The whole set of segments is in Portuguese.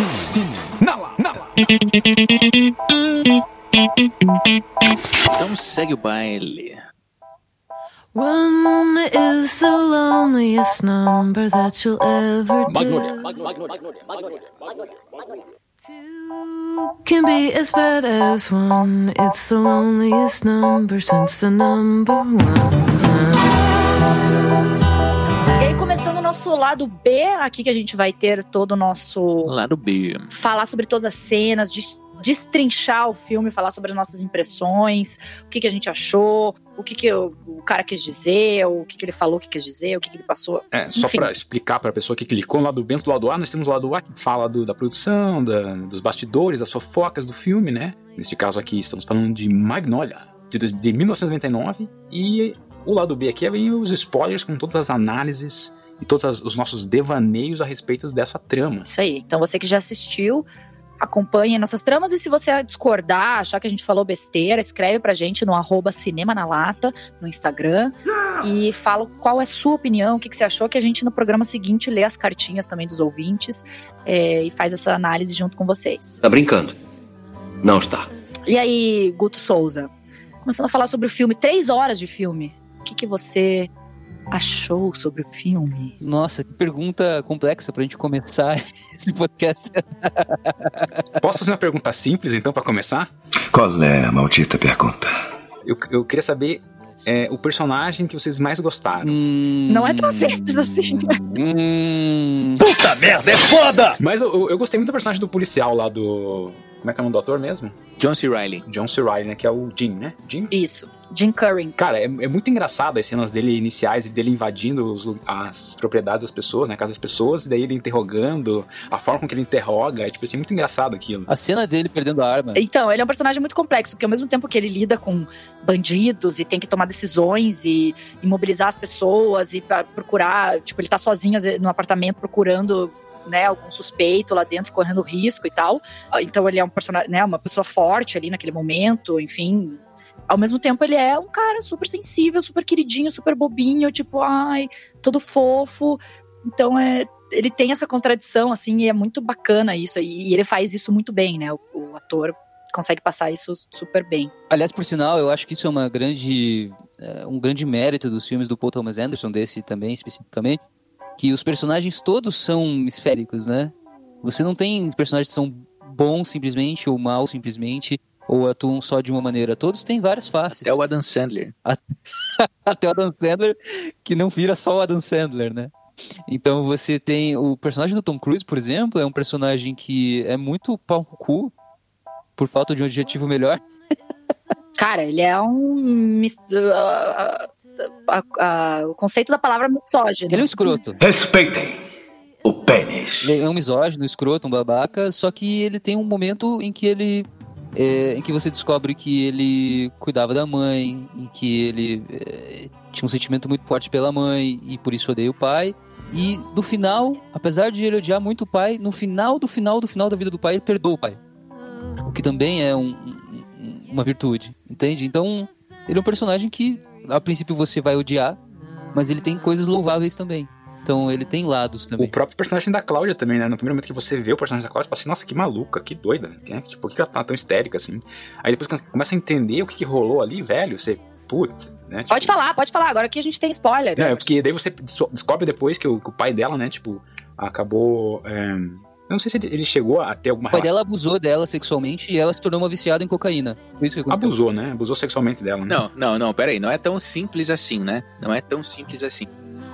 Cine, cine, na lá, na lá. Então segue o baile. One is the loneliest number that you'll ever Magnolia. do. Two can be as bad as one. It's the loneliest number since the number one. Nosso lado B, aqui que a gente vai ter todo o nosso. Lado B. Falar sobre todas as cenas, des- destrinchar o filme, falar sobre as nossas impressões, o que, que a gente achou, o que, que o, o cara quis dizer, o que, que ele falou que quis dizer, o que, que ele passou. É, só Enfim. pra explicar pra pessoa que clicou no lado B, do lado A, nós temos o lado A que fala do- da produção, da- dos bastidores, das fofocas do filme, né? Neste caso aqui, estamos falando de Magnolia, de, de 1999. E o lado B aqui é bem os spoilers com todas as análises e todos as- os nossos devaneios a respeito dessa trama. Isso aí. Então, você que já assistiu, acompanhe nossas tramas. E se você discordar, achar que a gente falou besteira, escreve pra gente no arroba Cinema na Lata, no Instagram. E fala qual é a sua opinião, o que, que você achou, que a gente no programa seguinte lê as cartinhas também dos ouvintes é, e faz essa análise junto com vocês. Tá brincando? Não está. E aí, Guto Souza, começando a falar sobre o filme, três horas de filme. O que, que você achou sobre o filme? Nossa, que pergunta complexa pra gente começar esse podcast. Posso fazer uma pergunta simples, então, pra começar? Qual é a maldita pergunta? Eu, eu queria saber é, o personagem que vocês mais gostaram. Não é tão simples assim. Hum, Puta merda, é foda! Mas eu, eu- gostei muito do personagem do policial lá do. Como é que é o nome do ator mesmo? John C. Reilly. John C. Reilly, né? Que é o Jim, né? Jim? Isso, Jim Curry. Cara, é, é muito engraçado as cenas dele iniciais e dele invadindo os as propriedades das pessoas, né? A casa das pessoas, e daí ele interrogando, a forma com que ele interroga, é tipo assim, muito engraçado aquilo. a cena dele perdendo a arma. Então, ele é um personagem muito complexo, porque ao mesmo tempo que ele lida com bandidos e tem que tomar decisões e imobilizar as pessoas e procurar, tipo, ele tá sozinho no apartamento procurando, né, algum suspeito lá dentro, correndo risco e tal. Então ele é um personagem, né, uma pessoa forte ali naquele momento, enfim. Ao mesmo tempo, ele é um cara super sensível, super queridinho, super bobinho, tipo, ai, todo fofo. Então é. Ele tem essa contradição, assim, e é muito bacana isso. E ele faz isso muito bem, né? O, o ator consegue passar isso super bem. Aliás, por sinal, eu acho que isso é uma grande, é, um grande mérito dos filmes do Paul Thomas Anderson, desse também especificamente, que os personagens todos são esféricos, né? Você não tem personagens que são bons simplesmente ou maus simplesmente ou atuam só de uma maneira. Todos têm várias faces. Até o Adam Sandler. Até o Adam Sandler, que não vira só o Adam Sandler, né? Então você tem o personagem do Tom Cruise, por exemplo, é um personagem que é muito pau no cu, por falta de um adjetivo melhor. Cara, ele é um. ah, ah, ah, o conceito da palavra misógino. Ele é um escroto. Respeitem o pênis. Ele é um misógino, um escroto, um babaca, só que ele tem um momento em que ele. É, em que você descobre que ele cuidava da mãe, em que ele é, tinha um sentimento muito forte pela mãe e por isso odeia o pai. E no final, apesar de ele odiar muito o pai, no final do final do final da vida do pai, ele perdoa o pai. O que também é um- um- uma virtude, entende? Então, ele é um personagem que a princípio você vai odiar, mas ele tem coisas louváveis também. Então, ele tem lados também. O próprio personagem da Cláudia também, né? No primeiro momento que você vê o personagem da Cláudia, você fala assim, nossa, que maluca, que doida. Né? Tipo, por que ela tá tão histérica assim? Aí depois quando começa a entender o que, que rolou ali, velho, você, putz, né? Tipo, Pode falar, pode falar. Agora aqui a gente tem spoiler. É, porque daí você des- descobre depois que o, que o pai dela, né, tipo, acabou. é, eu não sei se ele, ele chegou a ter alguma O pai relação. dela abusou dela sexualmente e ela se tornou uma viciada em cocaína. Foi isso que aconteceu. Abusou, né? Abusou sexualmente dela, né? Não, não, não, peraí. Não é tão simples assim, né? Não é tão simples assim.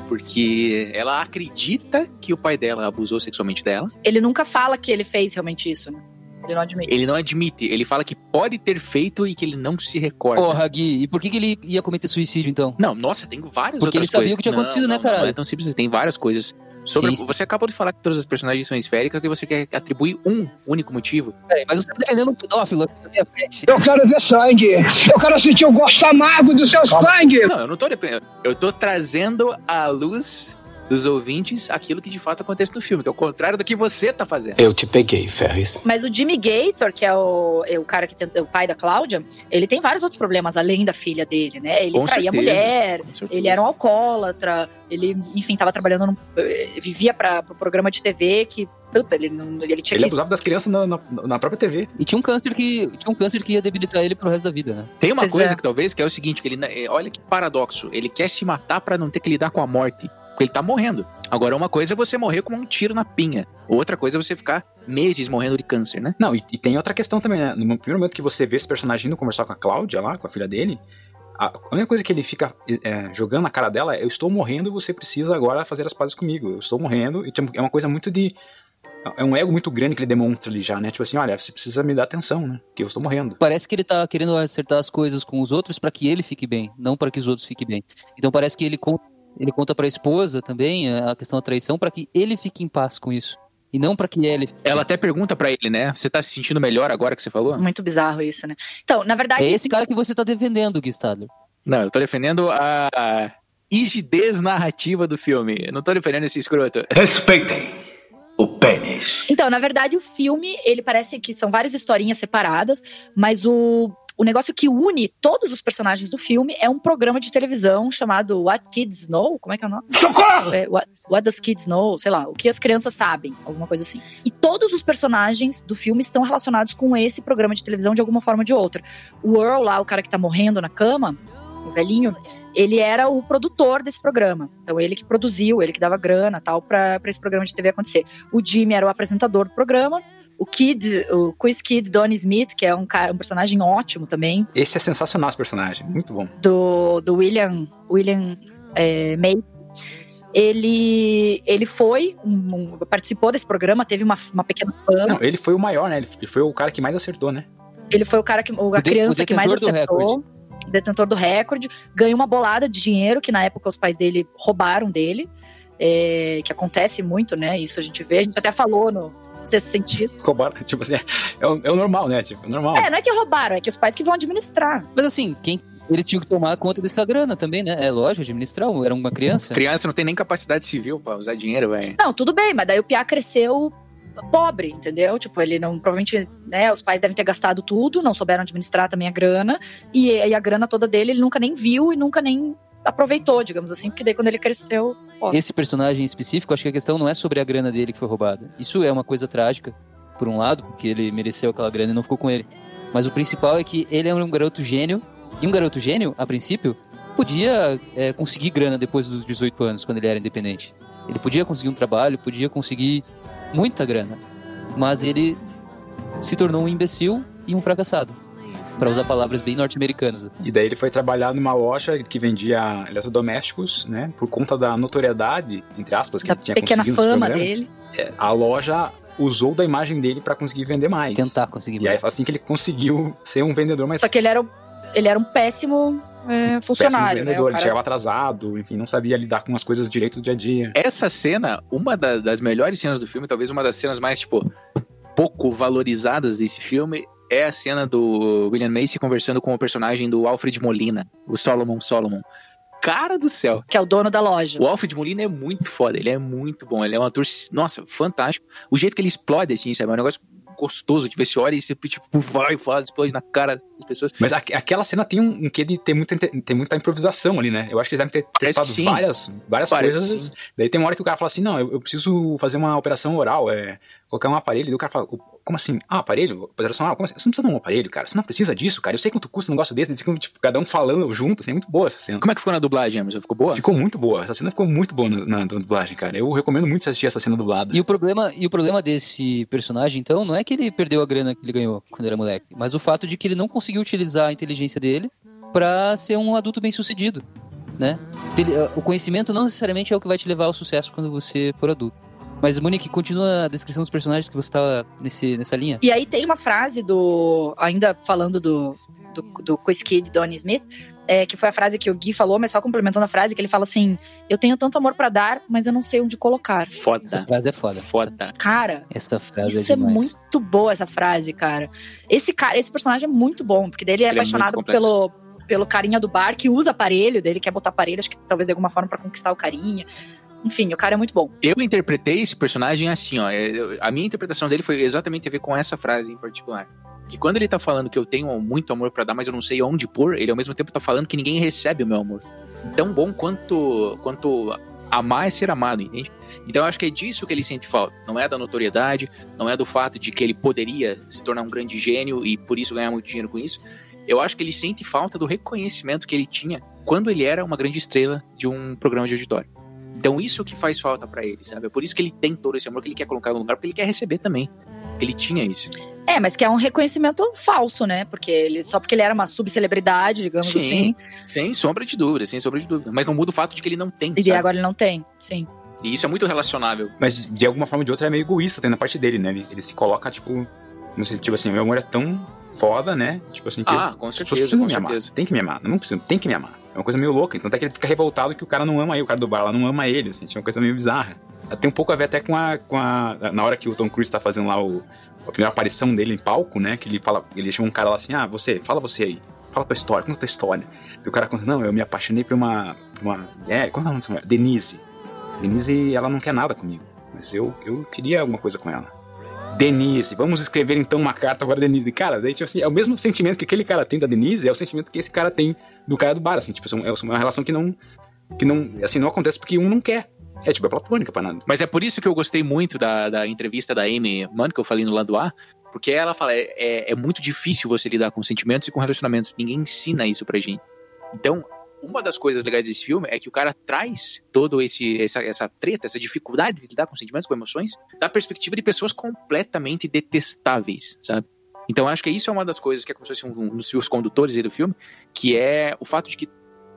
Porque ela acredita que o pai dela abusou sexualmente dela. Ele nunca fala que ele fez realmente isso, né? Ele não admite. Ele não admite. Ele fala que pode ter feito e que ele não se recorda. Porra, Gui, e por que, que ele ia cometer suicídio então? Não, nossa, tem várias Porque outras ele sabia coisas. o que tinha Não, acontecido, né, não, não, caralho? Não é tão simples, tem várias coisas. Sobre, Sim, sim. Você acabou de falar que todas as personagens são esféricas e você quer atribuir um único motivo. Peraí, mas você tá defendendo um pedófilo aqui na minha frente. Eu quero ver sangue. Eu quero sentir o gosto amargo do seu sangue. Não, eu não tô dependendo. Eu tô trazendo à luz dos ouvintes aquilo que de fato acontece no filme, que é o contrário do que você tá fazendo. Eu te peguei, Ferris. Mas o Jimmy Gator, que é o, é o cara que tem, o pai da Cláudia, ele tem vários outros problemas além da filha dele, né? Ele Com traía a certeza, mulher, ele era um alcoólatra, ele, enfim, tava trabalhando, num, eh, vivia para pro programa de TV que, puta, ele, não, ele tinha Ele que... abusava das crianças na, na, na própria TV. E tinha um câncer que tinha um câncer que ia debilitar ele pro resto da vida, né? Tem uma Pois coisa é. que talvez que é o seguinte, que ele eh, olha que paradoxo, ele quer se matar pra não ter que lidar com a morte, porque ele tá morrendo. Agora uma coisa é você morrer com um tiro na pinha, outra coisa é você ficar meses morrendo de câncer, né? Não, e, e tem outra questão também, né? No primeiro momento que você vê esse personagem indo conversar com a Cláudia lá, com a filha dele, a única coisa que ele fica é, jogando na cara dela é: eu estou morrendo e você precisa agora fazer as pazes comigo. Eu estou morrendo. E tipo, é uma coisa muito de. É um ego muito grande que ele demonstra ali já, né? Tipo assim, olha, você precisa me dar atenção, né? Porque eu estou morrendo. Parece que ele tá querendo acertar as coisas com os outros pra que ele fique bem, não pra que os outros fiquem bem. Então parece que ele conta, ele conta para a esposa também a questão da traição pra que ele fique em paz com isso e não pra que ele Ela até pergunta pra ele, né? Você tá se sentindo melhor agora que você falou? Muito bizarro isso, né? Então, na verdade... É esse cara que você tá defendendo, Gui Stadler. Não, eu tô defendendo a a rigidez narrativa do filme. Eu não tô defendendo esse escroto. Respeitem o pênis. Então, na verdade, o filme, ele parece que são várias historinhas separadas, mas o, o negócio que une todos os personagens do filme é um programa de televisão chamado What Kids Know. Como é que é o nome? Socorro! É, What, What Does Kids Know? Sei lá, o que as crianças sabem, alguma coisa assim. E todos os personagens do filme estão relacionados com esse programa de televisão de alguma forma ou de outra. O Earl, lá, o cara que tá morrendo na cama, o velhinho, ele era o produtor desse programa. Então, ele que produziu, ele que dava grana tal, pra esse programa de TV acontecer. O Jimmy era o apresentador do programa. O Kid, o Quiz Kid Donnie Smith, que é um, cara, um personagem ótimo também, Esse é sensacional, esse personagem. Muito bom. do, do William, William é, May. Ele, ele foi, um- um- participou desse programa, teve uma, uma pequena fama. Não, ele foi o maior, né? Ele foi o cara que mais acertou, né? Ele foi o cara que, o- a O criança que mais acertou. Detentor do recorde. Ganhou uma bolada de dinheiro que na época os pais dele roubaram dele. é, que acontece muito, né? Isso a gente vê. A gente até falou no sexto sentido. Roubaram, tipo assim, é o, é o normal, né? Tipo, é normal. É, não é que roubaram, é que os pais que vão administrar. Mas assim, quem eles tinham que tomar conta dessa grana também, né? É lógico, administrar, era uma criança. Criança não tem nem capacidade civil pra usar dinheiro, velho. Não, tudo bem, mas daí o Piá cresceu pobre, entendeu? Tipo, ele não, provavelmente, né, os pais devem ter gastado tudo, não souberam administrar também a grana, e, e a grana toda dele ele nunca nem viu e nunca nem aproveitou, digamos assim, porque daí quando ele cresceu, ó, Esse personagem em específico, acho que a questão não é sobre a grana dele que foi roubada. Isso é uma coisa trágica, por um lado, porque ele mereceu aquela grana e não ficou com ele. Mas o principal é que ele é um garoto gênio, e um garoto gênio, a princípio, podia é, conseguir grana depois dos 18 anos, quando ele era independente. Ele podia conseguir um trabalho, podia conseguir muita grana. Mas ele se tornou um imbecil e um fracassado. Para usar palavras bem norte-americanas. E daí ele foi trabalhar numa loja que vendia eletrodomésticos, né? Por conta da notoriedade, entre aspas, que da ele tinha pequena conseguido nesse fama programa, dele. A loja usou da imagem dele pra conseguir vender mais. Tentar conseguir E aí mais. assim que ele conseguiu ser um vendedor mais Só que ele era, um- ele era um péssimo é, péssimo funcionário, né? vendedor. O Ele cara- chegava atrasado, enfim, não sabia lidar com as coisas direito do dia a dia. Essa cena, uma da- das melhores cenas do filme, talvez uma das cenas mais, tipo, pouco valorizadas desse filme, é a cena do William Macy conversando com o personagem do Alfred Molina, o Solomon Solomon. Cara do céu. que é o dono da loja. O Alfred Molina é muito foda, ele é muito bom, ele é um ator, nossa, fantástico. O jeito que ele explode, assim, sabe? É um negócio gostoso de ver, você olha e você, tipo, vai, fala, explode na cara das pessoas. Mas a- aquela cena tem um, um quê de ter muita, tem muita improvisação ali, né? Eu acho que eles devem ter Parece testado várias, várias Parece coisas. Daí tem uma hora que o cara fala assim: não, eu, eu preciso fazer uma operação oral, é, colocar um aparelho. E o cara fala: como assim? Ah, aparelho? Operação oral? Como assim? Você não precisa de um aparelho, cara. Você não precisa disso, cara. Eu sei quanto custa um negócio desse. Eles ficam, tipo, cada um falando junto, assim, é muito boa essa cena. Como é que ficou na dublagem, Emerson? Ficou boa? Ficou muito boa. Essa cena ficou muito boa na, na dublagem, cara. Eu recomendo muito você assistir essa cena dublada. E o problema, e o problema desse personagem, então, não é que ele perdeu a grana que ele ganhou quando era moleque, mas o fato de que ele não conseguiu utilizar a inteligência dele pra ser um adulto bem sucedido, né? Ele- O conhecimento não necessariamente é o que vai te levar ao sucesso quando você for adulto. Mas, Monique, continua a descrição dos personagens que você tava nesse, nessa linha. E aí tem uma frase do. Ainda falando do, do, do Quiz Kid Donnie Smith, é, que foi a frase que o Gui falou, mas só complementando a frase, que ele fala assim: Eu tenho tanto amor pra dar, mas eu não sei onde colocar. Essa Foda. frase é foda. Foda. Cara, Essa frase isso é é, muito boa, essa frase, cara. Esse cara, esse personagem é muito bom, porque dele é Ele é apaixonado complexo. pelo, pelo carinha do bar, que usa aparelho, dele quer botar aparelho, acho que talvez de alguma forma pra conquistar o carinha. Enfim, o cara é muito bom. Eu interpretei esse personagem assim, ó. é, A minha interpretação dele foi exatamente a ver com essa frase em particular. Que quando ele tá falando que eu tenho muito amor pra dar, mas eu não sei onde pôr, ele ao mesmo tempo tá falando que ninguém recebe o meu amor. Tão bom quanto, quanto amar é ser amado, entende? Então eu acho que é disso que ele sente falta. Não é da notoriedade, não é do fato de que ele poderia se tornar um grande gênio e por isso ganhar muito dinheiro com isso. Eu acho que ele sente falta do reconhecimento que ele tinha quando ele era uma grande estrela de um programa de auditório. Então isso que faz falta pra ele, sabe? É por isso que ele tem todo esse amor que ele quer colocar no lugar, porque ele quer receber também. Ele tinha isso. É, mas que é um reconhecimento falso, né? Porque ele só porque ele era uma subcelebridade, digamos Sim, assim, Sem sombra de dúvida, sem sombra de dúvida. Mas não muda o fato de que ele não tem. e sabe? agora ele não tem. Sim. E isso é muito relacionável. Mas de alguma forma ou de outra é meio egoísta tem na parte dele, né? Ele, ele se coloca, tipo. Não sei, tipo assim, meu amor é tão foda, né? Tipo assim, que Ah, com certeza, com me amar. certeza. Tem que me amar. Não precisa, tem que me amar. É uma coisa meio louca. Então até que ele fica revoltado que o cara não ama ele, o cara do bar lá não ama ele, assim. É uma coisa meio bizarra. Tem um pouco a ver até com a, com a. Na hora que o Tom Cruise tá fazendo lá o, a primeira aparição dele em palco, né? Que ele fala. Ele chama um cara lá assim, ah, você, fala você aí. Fala tua história, conta tua história. E o cara conta, não, eu me apaixonei por uma. Por uma mulher, qual é o nome dessa mulher? Denise. Denise, ela não quer nada comigo. Mas eu, eu queria alguma coisa com ela. Denise, vamos escrever então uma carta para Denise. Cara, daí, tipo assim, é o mesmo sentimento que aquele cara tem da Denise, é o sentimento que esse cara tem do cara do bar, assim, tipo, é uma relação que não, que não, assim, não acontece porque um não quer. É, tipo, é platônica pra nada. Mas é por isso que eu gostei muito da, da entrevista da Amy Mann, que eu falei no lado A, porque ela fala, é, é, é muito difícil você lidar com sentimentos e com relacionamentos. Ninguém ensina isso pra gente. Então, uma das coisas legais desse filme é que o cara traz todo esse essa, essa treta, essa dificuldade de lidar com sentimentos, com emoções, da perspectiva de pessoas completamente detestáveis, sabe? Então, acho que isso é uma das coisas que é como se fosse um, um dos fios condutores aí do filme, que é o fato de que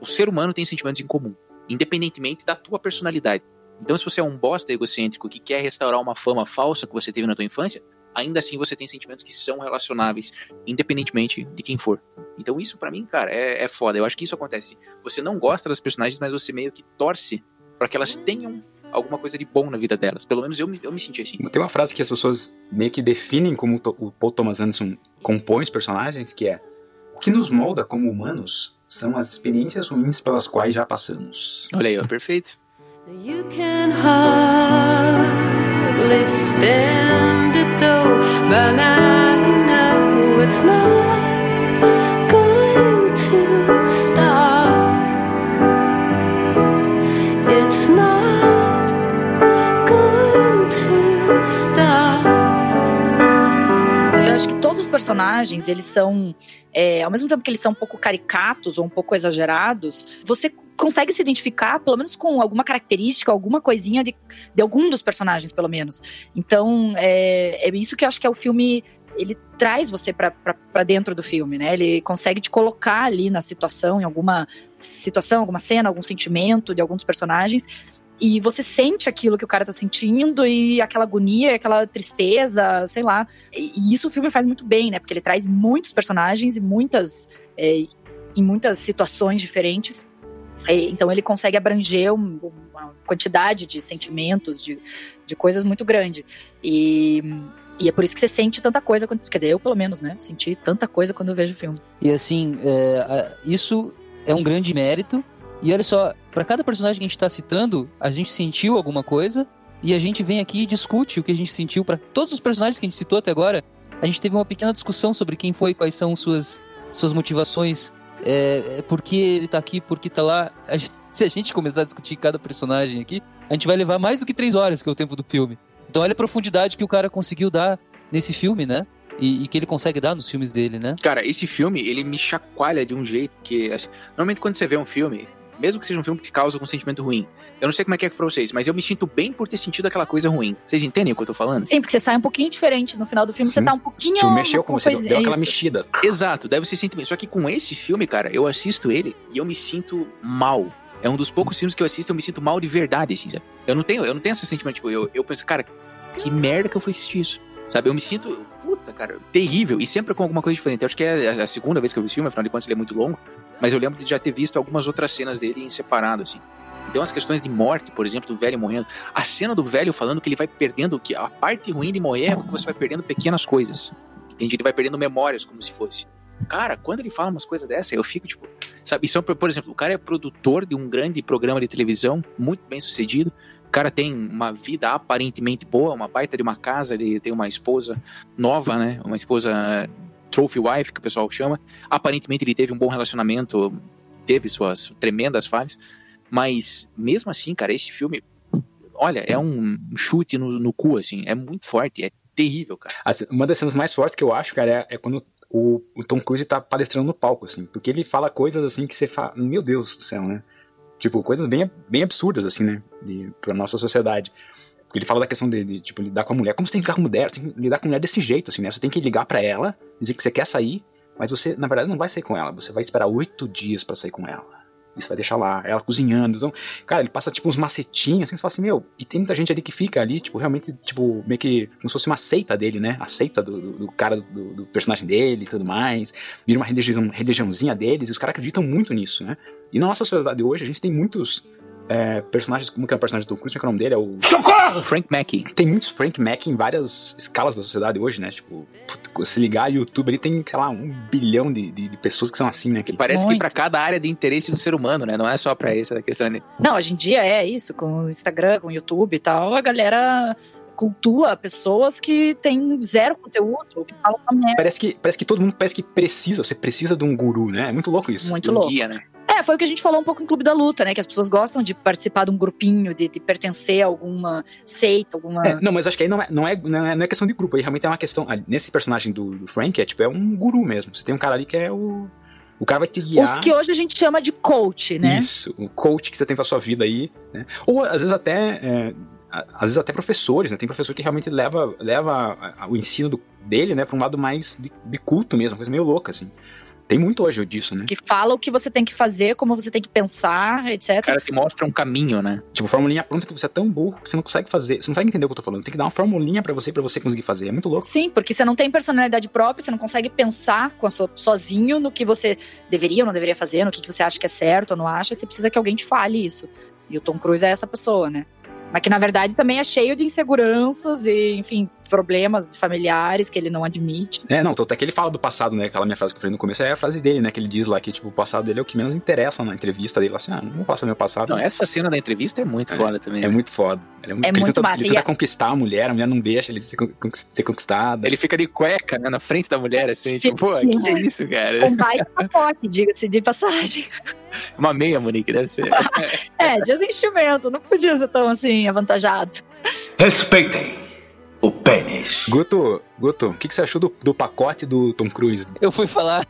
o ser humano tem sentimentos em comum, independentemente da tua personalidade. Então, se você é um bosta egocêntrico que quer restaurar uma fama falsa que você teve na tua infância, ainda assim você tem sentimentos que são relacionáveis, independentemente de quem for. Então, isso pra mim, cara, é, é foda. Eu acho que isso acontece. Você não gosta das personagens, mas você meio que torce para que elas tenham alguma coisa de bom na vida delas. Pelo menos eu me, eu me senti assim. Tem uma frase que as pessoas meio que definem como o Paul Thomas Anderson compõe os personagens, que é o que nos molda como humanos são as experiências ruins pelas quais já passamos. Olha aí, ó, perfeito. You can hardly stand it though, but you know it's not personagens, eles são, é, ao mesmo tempo que eles são um pouco caricatos ou um pouco exagerados, você consegue se identificar, pelo menos com alguma característica, alguma coisinha de, de algum dos personagens, pelo menos. Então, é, é isso que eu acho que é o filme. Ele traz você pra dentro do filme, né? Ele consegue te colocar ali na situação, em alguma situação, alguma cena, algum sentimento de algum dos personagens. E você sente aquilo que o cara tá sentindo e aquela agonia, aquela tristeza, sei lá. E, e isso o filme faz muito bem, né? Porque ele traz muitos personagens e muitas. é, em muitas situações diferentes. É, Então ele consegue abranger um- uma quantidade de sentimentos, de, de coisas muito grande. E, e é por isso que você sente tanta coisa. Quer dizer, eu pelo menos, né? Senti tanta coisa quando eu vejo o filme. E assim, é, isso é um grande mérito. E olha só, pra cada personagem que a gente tá citando, a gente sentiu alguma coisa e a gente vem aqui e discute o que a gente sentiu Pra todos os personagens que a gente citou até agora. A gente teve uma pequena discussão sobre quem foi, quais são suas suas motivações, é, é, por que ele tá aqui, por que tá lá. A gente- se a gente começar a discutir cada personagem aqui, a gente vai levar mais do que três horas, que é o tempo do filme. Então olha a profundidade que o cara conseguiu dar nesse filme, né? E, e que ele consegue dar nos filmes dele, né? Cara, esse filme, ele me chacoalha de um jeito que. assim, normalmente quando você vê um filme, mesmo que seja um filme que te causa algum sentimento ruim, eu não sei como é que é pra vocês, mas eu me sinto bem por ter sentido aquela coisa ruim. Vocês entendem o que eu tô falando? Sim, porque você sai um pouquinho diferente. No final do filme, você Sim. tá um pouquinho. Tipo, mexeu com você, coisinha- deu aquela isso. mexida. Exato, deve ser sentimento. Só que com esse filme, cara, eu assisto ele e eu me sinto mal. É um dos poucos filmes que eu assisto e eu me sinto mal de verdade, assim, sabe? Eu não tenho, eu não tenho esse sentimento, tipo, eu, eu penso, cara, que merda que eu fui assistir isso. Sabe, eu me sinto, puta, cara, terrível. E sempre com alguma coisa diferente. Eu acho que é a- a segunda vez que eu vi esse filme, afinal de contas ele é muito longo. Mas eu lembro de já ter visto algumas outras cenas dele em separado, assim. Então as questões de morte, por exemplo, do velho morrendo. A cena do velho falando que ele vai perdendo, que a parte ruim de morrer é que você vai perdendo pequenas coisas. Entende? Ele vai perdendo memórias, como se fosse. Cara, quando ele fala umas coisas dessa, eu fico tipo. Sabe, são, por exemplo, o cara é produtor de um grande programa de televisão, muito bem sucedido, O cara tem uma vida aparentemente boa, uma baita de uma casa, ele tem uma esposa nova, né? Uma esposa trophy wife, que o pessoal chama. Aparentemente ele teve um bom relacionamento, teve suas tremendas falhas. Mas, mesmo assim, cara, esse filme, olha, é um chute no, no cu, assim. É muito forte, é terrível, cara. Assim, uma das cenas mais fortes que eu acho, cara, é, é quando o, o, Tom Cruise tá palestrando no palco, assim. Porque ele fala coisas, assim, que você fala, meu Deus do céu, né? Tipo, coisas bem, bem absurdas, assim, né? De, pra nossa sociedade. Porque ele fala da questão de, de, tipo, lidar com a mulher. Como você tem que lidar com a mulher? Você tem que lidar com a mulher desse jeito, assim, né? Você tem que ligar para ela, dizer que você quer sair, mas você, na verdade, não vai sair com ela. Você vai esperar oito dias para sair com ela. E você vai deixar lá, ela cozinhando. Então, cara, ele passa, tipo, uns macetinhos, assim, você fala assim, meu, e tem muita gente ali que fica ali, tipo, realmente, tipo, meio que como se fosse uma seita dele, né? A seita do, do, do cara, do, do, personagem dele e tudo mais. Vira uma religião, religiãozinha deles, e os caras acreditam muito nisso, né? E na nossa sociedade hoje, a gente tem muitos é, personagens, como que é o personagem do Tom Cruise, que é o nome dele? É o... Socorro! Frank Mackey. Tem muitos Frank Mackey em várias escalas da sociedade hoje, né? Tipo, se ligar YouTube, ele tem, sei lá, um bilhão de, de, de pessoas que são assim, né? Que parece Muito. que para cada área de interesse do ser humano, né? Não é só para essa questão. De... Não, hoje em dia é isso, com o Instagram, com o YouTube e tal, a galera cultua pessoas que têm zero conteúdo, que falam só merda. Parece que, parece que todo mundo parece que precisa, você precisa de um guru, né? É muito louco isso. Muito um louco. Guia, né? É, foi o que a gente falou um pouco em Clube da Luta, né? Que as pessoas gostam de participar de um grupinho, de, de pertencer a alguma seita, alguma. É, não, mas acho que aí não é, não é, não é, não é questão de grupo, aí realmente é uma questão. Nesse personagem do, do Frank, é tipo, é um guru mesmo. Você tem um cara ali que é o. O cara vai te guiar. Os que hoje a gente chama de coach, né? Isso, o coach que você tem pra sua vida aí, né? Ou às vezes até. É, às vezes até professores, né? Tem professor que realmente leva, leva o ensino do, dele, né, pra um lado mais de, de culto mesmo, coisa meio louca, assim. Tem muito hoje disso, né? Que fala o que você tem que fazer, como você tem que pensar, etc. O cara te mostra um caminho, né? Tipo, formulinha pronta que você é tão burro que você não consegue fazer. Você não consegue entender o que eu tô falando. Tem que dar uma formulinha para você para você conseguir fazer. É muito louco. Sim, porque você não tem personalidade própria, você não consegue pensar com a sua, sozinho no que você deveria ou não deveria fazer, no que, que você acha que é certo ou não acha. Você precisa que alguém te fale isso. E o Tom Cruise é essa pessoa, né? Mas que na verdade também é cheio de inseguranças e, enfim, problemas familiares que ele não admite. É, não, até que ele fala do passado, né? Aquela minha frase que eu falei no começo é a frase dele, né? Que ele diz lá que, tipo, o passado dele é o que menos interessa na entrevista dele. Assim, ah, não vou passar meu passado. Não, essa cena da entrevista é muito é, foda também. É né? muito foda. Ele é, muito, é ele muito tenta, massa. Ele tenta conquistar a mulher, a mulher não deixa ele ser, ser conquistada. Ele fica de cueca, né? Na frente da mulher, assim, Sim. tipo, pô, que, que é isso, cara? Um baita pacote, diga-se de passagem. Uma meia, Monique, deve ser. é, de enchimento, não podia ser tão assim, avantajado. Respeitem o pênis. Guto, Guto, o que, que você achou do, do pacote do Tom Cruise? Eu fui falar.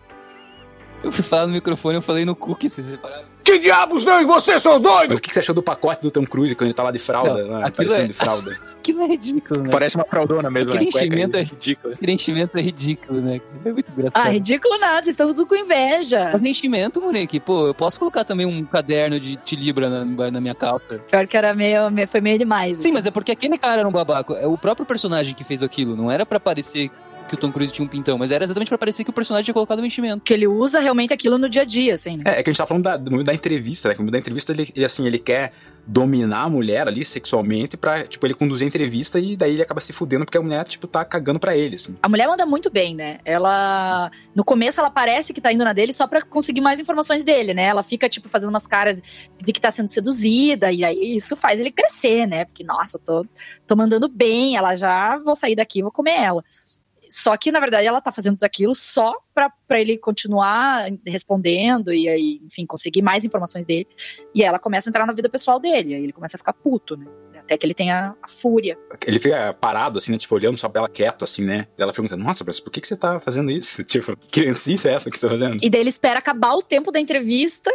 Eu fui falar no microfone, eu falei no cookie, vocês repararam? Que diabos não? E você, seu doido? Mas o que você achou do pacote do Tom Cruise quando ele tá lá de fralda, não, lá, aparecendo é... de fralda? Aquilo é ridículo, né? Parece uma fraldona mesmo, Aquele né? enchimento é ridículo. Aquele enchimento é ridículo, né? É muito engraçado. Ah, ridículo nada, vocês estão tudo com inveja. Mas enchimento, Monique, pô, eu posso colocar também um caderno de tilibra na, na minha calça. Pior que era meio, foi meio demais. Sim, assim. mas é porque aquele cara era um babaco. É o próprio personagem que fez aquilo, não era para parecer que o Tom Cruise tinha um pintão, mas era exatamente para parecer que o personagem tinha colocado um enchimento. Que ele usa realmente aquilo no dia a dia, assim. Né? É, é que a gente tá falando da, do momento da entrevista, né? Que no momento da entrevista ele, ele, assim, ele quer dominar a mulher ali sexualmente pra, tipo, ele conduzir a entrevista e daí ele acaba se fudendo porque a mulher, tipo, tá cagando pra ele, assim. A mulher manda muito bem, né? Ela, no começo, ela parece que tá indo na dele só pra conseguir mais informações dele, né? Ela fica, tipo, fazendo umas caras de que tá sendo seduzida e aí isso faz ele crescer, né? Porque, nossa, tô, tô mandando bem, ela já, vou sair daqui, vou comer ela. Só que, na verdade, ela tá fazendo tudo aquilo só para ele continuar respondendo e aí, enfim, conseguir mais informações dele. E ela começa a entrar na vida pessoal dele, aí ele começa a ficar puto, né? Até que ele tem a, a fúria. Ele fica parado, assim, né? Tipo, olhando só pra ela quieto, assim, né? Ela pergunta, nossa, mas por que, que você tá fazendo isso? Tipo, que criancice é essa que você tá fazendo? E daí ele espera acabar o tempo da entrevista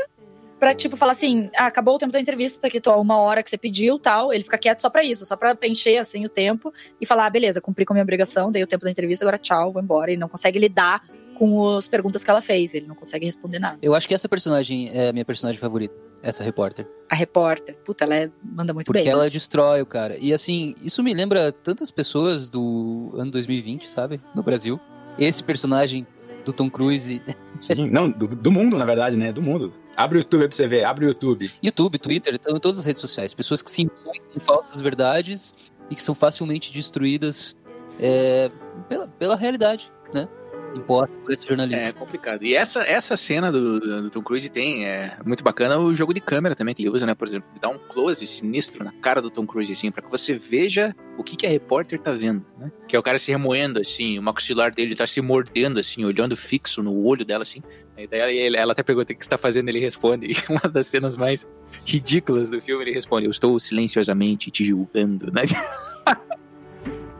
pra, tipo, falar assim, ah, acabou o tempo da entrevista, tá aqui, tô uma hora que você pediu, tal. Ele fica quieto só pra isso, só pra preencher, assim, o tempo e falar, ah, beleza, cumpri com a minha obrigação, dei o tempo da entrevista, agora tchau, vou embora. E não consegue lidar com as perguntas que ela fez, ele não consegue responder nada. Eu acho que essa personagem é a minha personagem favorita, essa repórter. A repórter, puta, ela é, manda muito Porque bem. Porque ela destrói o cara. E assim, isso me lembra tantas pessoas do ano 2020, sabe? No Brasil. Esse personagem do Tom Cruise. Sim, não, do, do, mundo, na verdade, né? Do mundo. Abre o YouTube pra você ver, abre o YouTube. YouTube, Twitter, estão em todas as redes sociais. Pessoas que se impõem em falsas verdades e que são facilmente destruídas é, pela, pela realidade, né? Imposta por esse jornalista. É complicado. E essa, essa cena do, do, Tom Cruise tem, é muito bacana o jogo de câmera também que ele usa, né? Por exemplo, dá um close sinistro na cara do Tom Cruise, assim, pra que você veja o que, que a repórter tá vendo, né? Que é o cara se remoendo, assim, o maxilar dele tá se mordendo, assim, olhando fixo no olho dela, assim. E daí ela, ela até pergunta o que você tá fazendo, ele responde. E uma das cenas mais ridículas do filme, ele responde: Eu estou silenciosamente te julgando, né?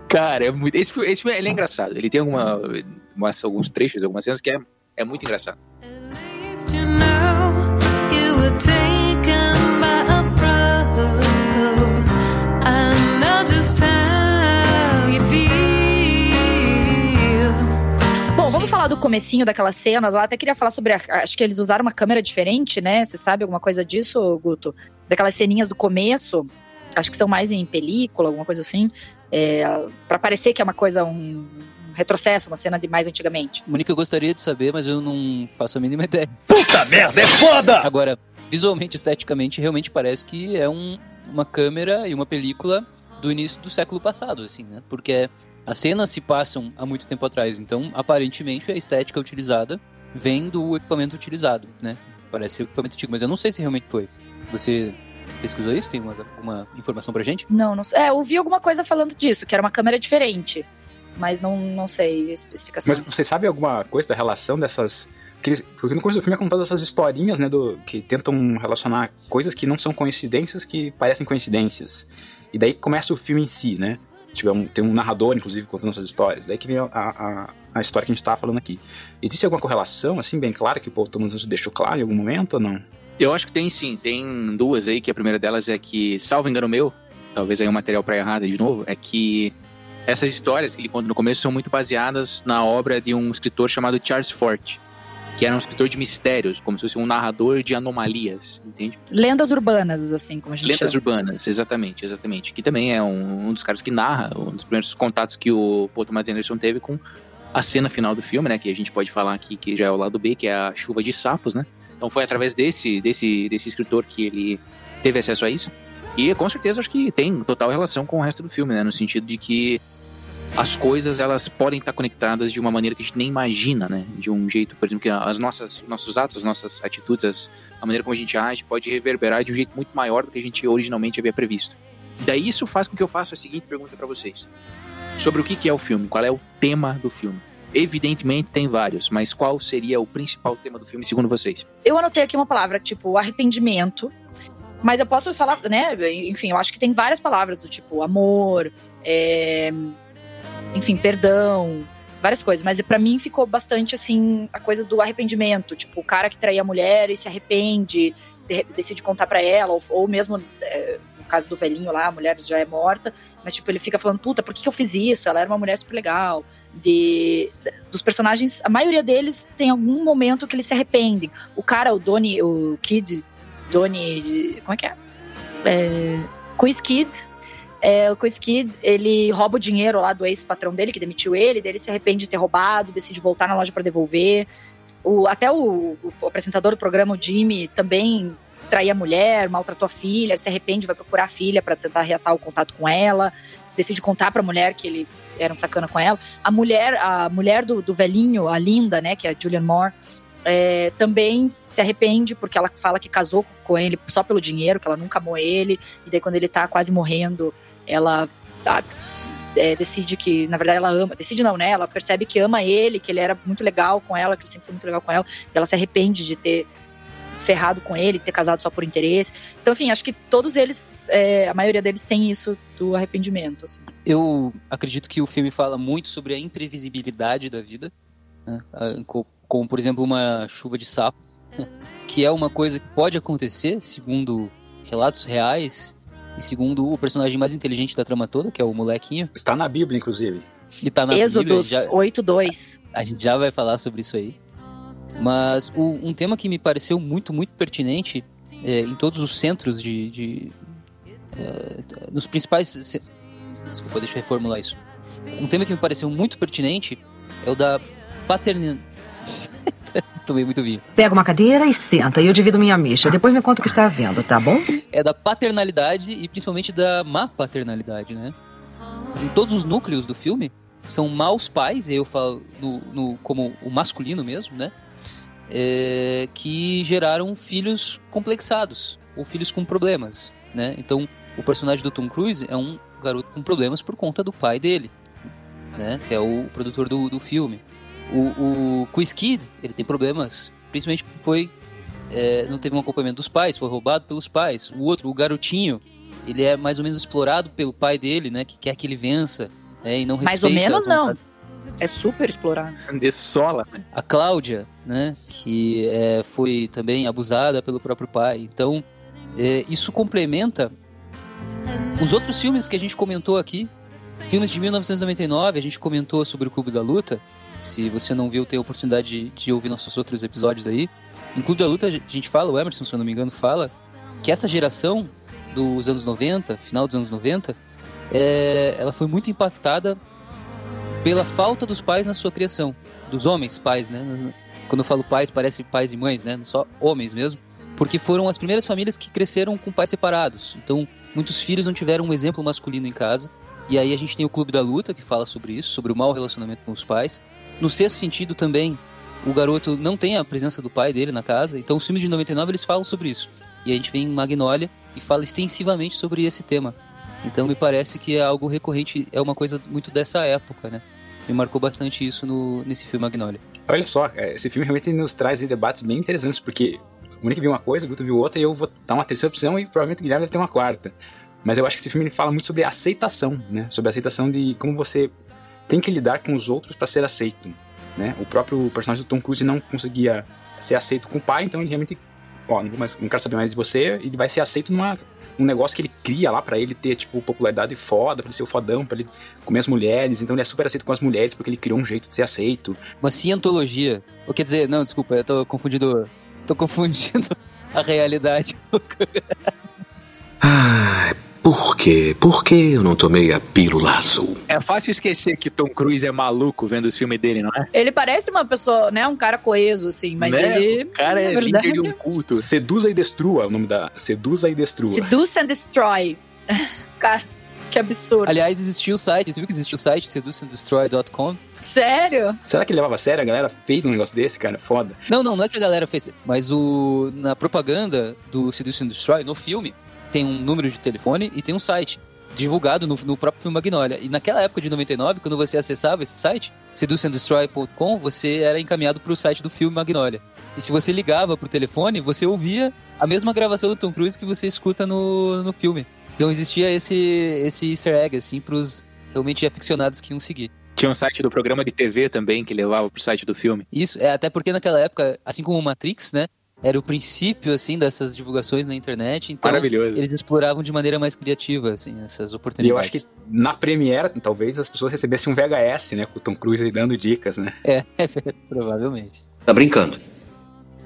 Cara, é muito. Esse, esse ele é engraçado. Ele tem alguma, umas- alguns trechos, algumas cenas que é, é muito engraçado. Bom, vamos falar do comecinho daquelas cenas lá. Até queria falar sobre. a- acho que eles usaram uma câmera diferente, né? Você sabe alguma coisa disso, Guto? Daquelas ceninhas do começo. Acho que são mais em película, alguma coisa assim. É, para parecer que é uma coisa, um retrocesso, uma cena de mais antigamente. Monique, eu gostaria de saber, mas eu não faço a mínima ideia. Puta merda, é foda! Agora, visualmente, esteticamente, realmente parece que é um- uma câmera e uma película do início do século passado, assim, né? Porque as cenas se passam há muito tempo atrás, então, aparentemente, a estética utilizada vem do equipamento utilizado, né? Parece ser o equipamento antigo, mas eu não sei se realmente foi. Você pesquisou isso? Tem uma, alguma informação pra gente? Não, não sei. É, eu ouvi alguma coisa falando disso, que era uma câmera diferente. Mas não, não sei especificações. Mas você sabe alguma coisa da relação dessas. Porque, eles- porque no começo do filme é contado essas historinhas, né, do, que tentam relacionar coisas que não são coincidências, que parecem coincidências. E daí começa o filme em si, né? Tipo, é um- tem um narrador, inclusive, contando essas histórias. Daí que vem a, a, a história que a gente tava falando aqui. Existe alguma correlação, assim, bem clara, que o Paul Thomas deixou claro em algum momento ou não? Eu acho que tem sim, tem duas aí, que a primeira delas é que, salvo engano meu, talvez aí um material pra errada de novo, é que essas histórias que ele conta no começo são muito baseadas na obra de um escritor chamado Charles Fort, que era um escritor de mistérios, como se fosse um narrador de anomalias, entende? Lendas urbanas, assim, como a gente Lendas chama. urbanas, exatamente, exatamente. Que também é um, um dos caras que narra, um dos primeiros contatos que o Paul Thomas Anderson teve com a cena final do filme, né? Que a gente pode falar aqui que já é o lado B, que é a chuva de sapos, né? Então foi através desse, desse, desse escritor que ele teve acesso a isso. E com certeza acho que tem total relação com o resto do filme, né? No sentido de que as coisas elas podem estar conectadas de uma maneira que a gente nem imagina, né? De um jeito, por exemplo, que as nossas nossos atos, as nossas atitudes, as- a maneira como a gente age pode reverberar de um jeito muito maior do que a gente originalmente havia previsto. Daí isso faz com que eu faça a seguinte pergunta para vocês: sobre o que que é o filme? Qual é o tema do filme? Evidentemente tem vários, mas qual seria o principal tema do filme segundo vocês? Eu anotei aqui uma palavra, tipo, arrependimento. Mas eu posso falar, né? Enfim, eu acho que tem várias palavras do tipo amor, é, enfim, perdão, várias coisas. Mas pra mim ficou bastante assim a coisa do arrependimento. Tipo, o cara que traía a mulher e se arrepende, de- decide contar pra ela, ou, ou mesmo é, no caso do velhinho lá, a mulher já é morta, mas tipo, ele fica falando, puta, por que, que eu fiz isso? Ela era uma mulher super legal. De, dos personagens, a maioria deles tem algum momento que eles se arrependem. O cara, o Donnie, o Kid, Donnie. Como é que é? é Quiz Kid. É, o Quiz Kid, ele rouba o dinheiro lá do ex-patrão dele, que demitiu ele, dele se arrepende de ter roubado, decide voltar na loja para devolver. O, até o, o apresentador do programa, o Jimmy, também traía a mulher, maltratou a filha, se arrepende, vai procurar a filha para tentar reatar o contato com ela, decide contar pra mulher que ele era um sacana com ela. A mulher, a mulher do, do velhinho, a Linda, né, que é a Julianne Moore, é, também se arrepende porque ela fala que casou com ele só pelo dinheiro, que ela nunca amou ele, e daí quando ele tá quase morrendo, ela ah, é, decide que, na verdade, ela ama, decide não, né? Ela percebe que ama ele, que ele era muito legal com ela, que ele sempre foi muito legal com ela, e ela se arrepende de ter ferrado com ele, ter casado só por interesse. Então, enfim, acho que todos eles, é, a maioria deles tem isso do arrependimento. assim. Eu acredito que o filme fala muito sobre a imprevisibilidade da vida, né? Ah, co- como por exemplo uma chuva de sapo, que é uma coisa que pode acontecer, segundo relatos reais e segundo o personagem mais inteligente da trama toda, que é o molequinho, Está na Bíblia, inclusive. e tá na Bíblia, Êxodos já, 8.2. a gente já vai falar sobre isso aí. Mas o- um tema que me pareceu muito, muito pertinente é, em todos os centros de. de, é, nos principais. Desculpa, deixa eu reformular isso. Um tema que me pareceu muito pertinente é o da paternidade. Tomei muito vinho. Pega uma cadeira e senta, e eu divido minha micha. Depois me conta o que está vendo, tá bom? É da paternalidade e principalmente da má paternalidade, né? Em todos os núcleos do filme, são maus pais, e eu falo no, no- como o masculino mesmo, né? É, que geraram filhos complexados, ou filhos com problemas, né? Então, o personagem do Tom Cruise é um garoto com problemas por conta do pai dele, né? Que é o produtor do, do filme. O, o Quiz Kid, ele tem problemas, principalmente porque foi, é, não teve um acompanhamento dos pais, foi roubado pelos pais. O outro, o garotinho, ele é mais ou menos explorado pelo pai dele, né? Que quer que ele vença, né, e não Mais ou menos não. É super explorado. De sola, né? a Cláudia, né, que é, foi também abusada pelo próprio pai. Então, é, isso complementa os outros filmes que a gente comentou aqui. Filmes de 1999, a gente comentou sobre o Clube da Luta. Se você não viu, tem a oportunidade de, de ouvir nossos outros episódios aí. Em Clube da Luta, a gente fala, o Emerson, se eu não me engano, fala que essa geração dos anos 90, final dos anos 90, é, ela foi muito impactada pela falta dos pais na sua criação. Dos homens pais, né? Quando eu falo pais, parece pais e mães, né? Só homens mesmo. Porque foram as primeiras famílias que cresceram com pais separados. Então, muitos filhos não tiveram um exemplo masculino em casa. E aí a gente tem o Clube da Luta, que fala sobre isso, sobre o mau relacionamento com os pais. No sexto sentido também, o garoto não tem a presença do pai dele na casa. Então, os filmes de 99, eles falam sobre isso. E a gente vem em Magnolia e fala extensivamente sobre esse tema. Então, me parece que é algo recorrente, é uma coisa muito dessa época, né? Me marcou bastante isso no, nesse filme Magnolia. Olha só, é, esse filme realmente nos traz debates bem interessantes, porque o Monique viu uma coisa, o Guto viu outra, e eu vou dar uma terceira opção e provavelmente o Guilherme deve ter uma quarta. Mas eu acho que esse filme ele fala muito sobre aceitação, né? Sobre a aceitação de como você tem que lidar com os outros para ser aceito, né? O próprio personagem do Tom Cruise não conseguia ser aceito com o pai, então ele realmente, ó, não, vou mais, não quero saber mais de você, ele vai ser aceito numa um negócio que ele cria lá pra ele ter, tipo, popularidade foda, pra ele ser o fodão, pra ele comer as mulheres. Então ele é super aceito com as mulheres porque ele criou um jeito de ser aceito. Uma cientologia. Ou quer dizer, não, desculpa, eu tô confundindo. Tô confundindo a realidade. Ah, por quê? Por que eu não tomei a pílula azul? É fácil esquecer que Tom Cruise é maluco vendo os filmes dele, não é? Ele parece uma pessoa, né? Um cara coeso, assim, mas Né? ele. O cara é verdade, líder de um culto. Seduza e destrua, é o nome da. Seduza e destrua. Seduce and Destroy. cara, que absurdo. Aliás, existiu o site, você viu que existiu o site seduceanddestroy.com? Sério? Será que ele levava a sério? A galera fez um negócio desse, cara? Foda. Não, não, não é que a galera fez, mas o na propaganda do Seduce and Destroy, no filme, tem um número de telefone e tem um site divulgado no, no próprio filme Magnolia. E naquela época de 99, quando você acessava esse site, seduceanddestroy.com, você era encaminhado para o site do filme Magnolia. E se você ligava pro telefone, você ouvia a mesma gravação do Tom Cruise que você escuta no, no filme. Então existia esse, esse easter egg, assim, pros realmente aficionados que iam seguir. Tinha um site do programa de TV também que levava pro site do filme. Isso, é até porque naquela época, assim como o Matrix, né? Era o princípio, assim, dessas divulgações na internet. Então, Maravilhoso. eles exploravam de maneira mais criativa, assim, essas E oportunidades. eu acho que na Premiere, talvez as pessoas recebessem um VHS, né? Com o Tom Cruise aí dando dicas, né? É, provavelmente. Tá brincando?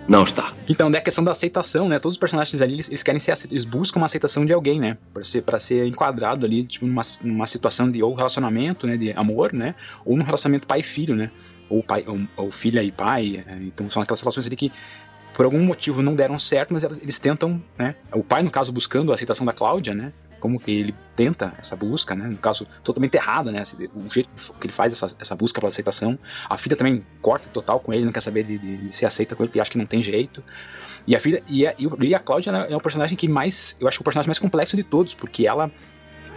Não está. Então, daí a questão da aceitação, né? Todos os personagens ali, eles, eles querem ser eles buscam uma aceitação de alguém, né? Pra ser, pra ser enquadrado ali, tipo, numa, numa situação de ou relacionamento, né? De amor, né? Ou num relacionamento pai e filho, né? Ou, pai, ou, ou filha e pai. é, Então, são aquelas relações ali que, por algum motivo, não deram certo, mas eles tentam, né? O pai, no caso, buscando a aceitação da Cláudia, né? Como que ele tenta essa busca, né? No caso, totalmente errada, né? O jeito que ele faz essa, essa busca pela aceitação. A filha também corta total com ele, não quer saber de, de- ser aceita com ele, porque acha que não tem jeito. E a filha e a, e a Cláudia é o personagem que mais. Eu acho o personagem mais complexo de todos, porque ela,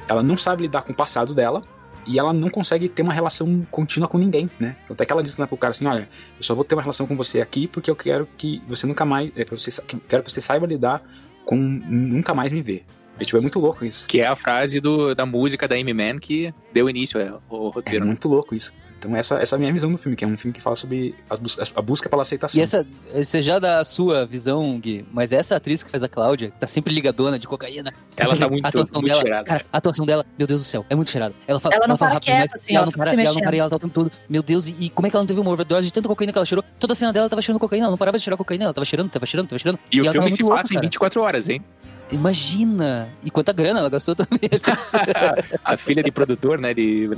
ela não sabe lidar com o passado dela. E ela não consegue ter uma relação contínua com ninguém, né? Então até que ela diz né, pro cara assim, olha, eu só vou ter uma relação com você aqui porque eu quero que você nunca mais. É, você, quero que você saiba lidar com nunca mais me ver. E, tipo, é muito louco isso. Que é a frase do, da música da Amy Man que deu início ao É roteiro. né? muito louco isso. Então essa, essa é a minha visão do filme, que é um filme que fala sobre as bus- a busca pela aceitação. E essa, você já dá a sua visão, Gui, mas essa atriz que faz a Cláudia, que tá sempre ligadona de cocaína. Ela tá muito- a atuação muito dela, cheirada. Cara, a atuação dela, meu Deus do céu, é muito cheirada. Ela, fala, Ela não fala para rápido quieta, demais, assim, e ela ela não para, e ela não para, e ela tá o tempo todo. Meu Deus, e, e como é que ela não teve uma overdose de tanta cocaína que ela cheirou? Toda a cena dela ela tava cheirando cocaína, ela não parava de cheirar cocaína, ela tava cheirando, tava cheirando, tava cheirando. E, o ela filme se passa em cara. 24 horas, hein? Imagina! E quanta grana ela gastou também. a filha de produtor, né? De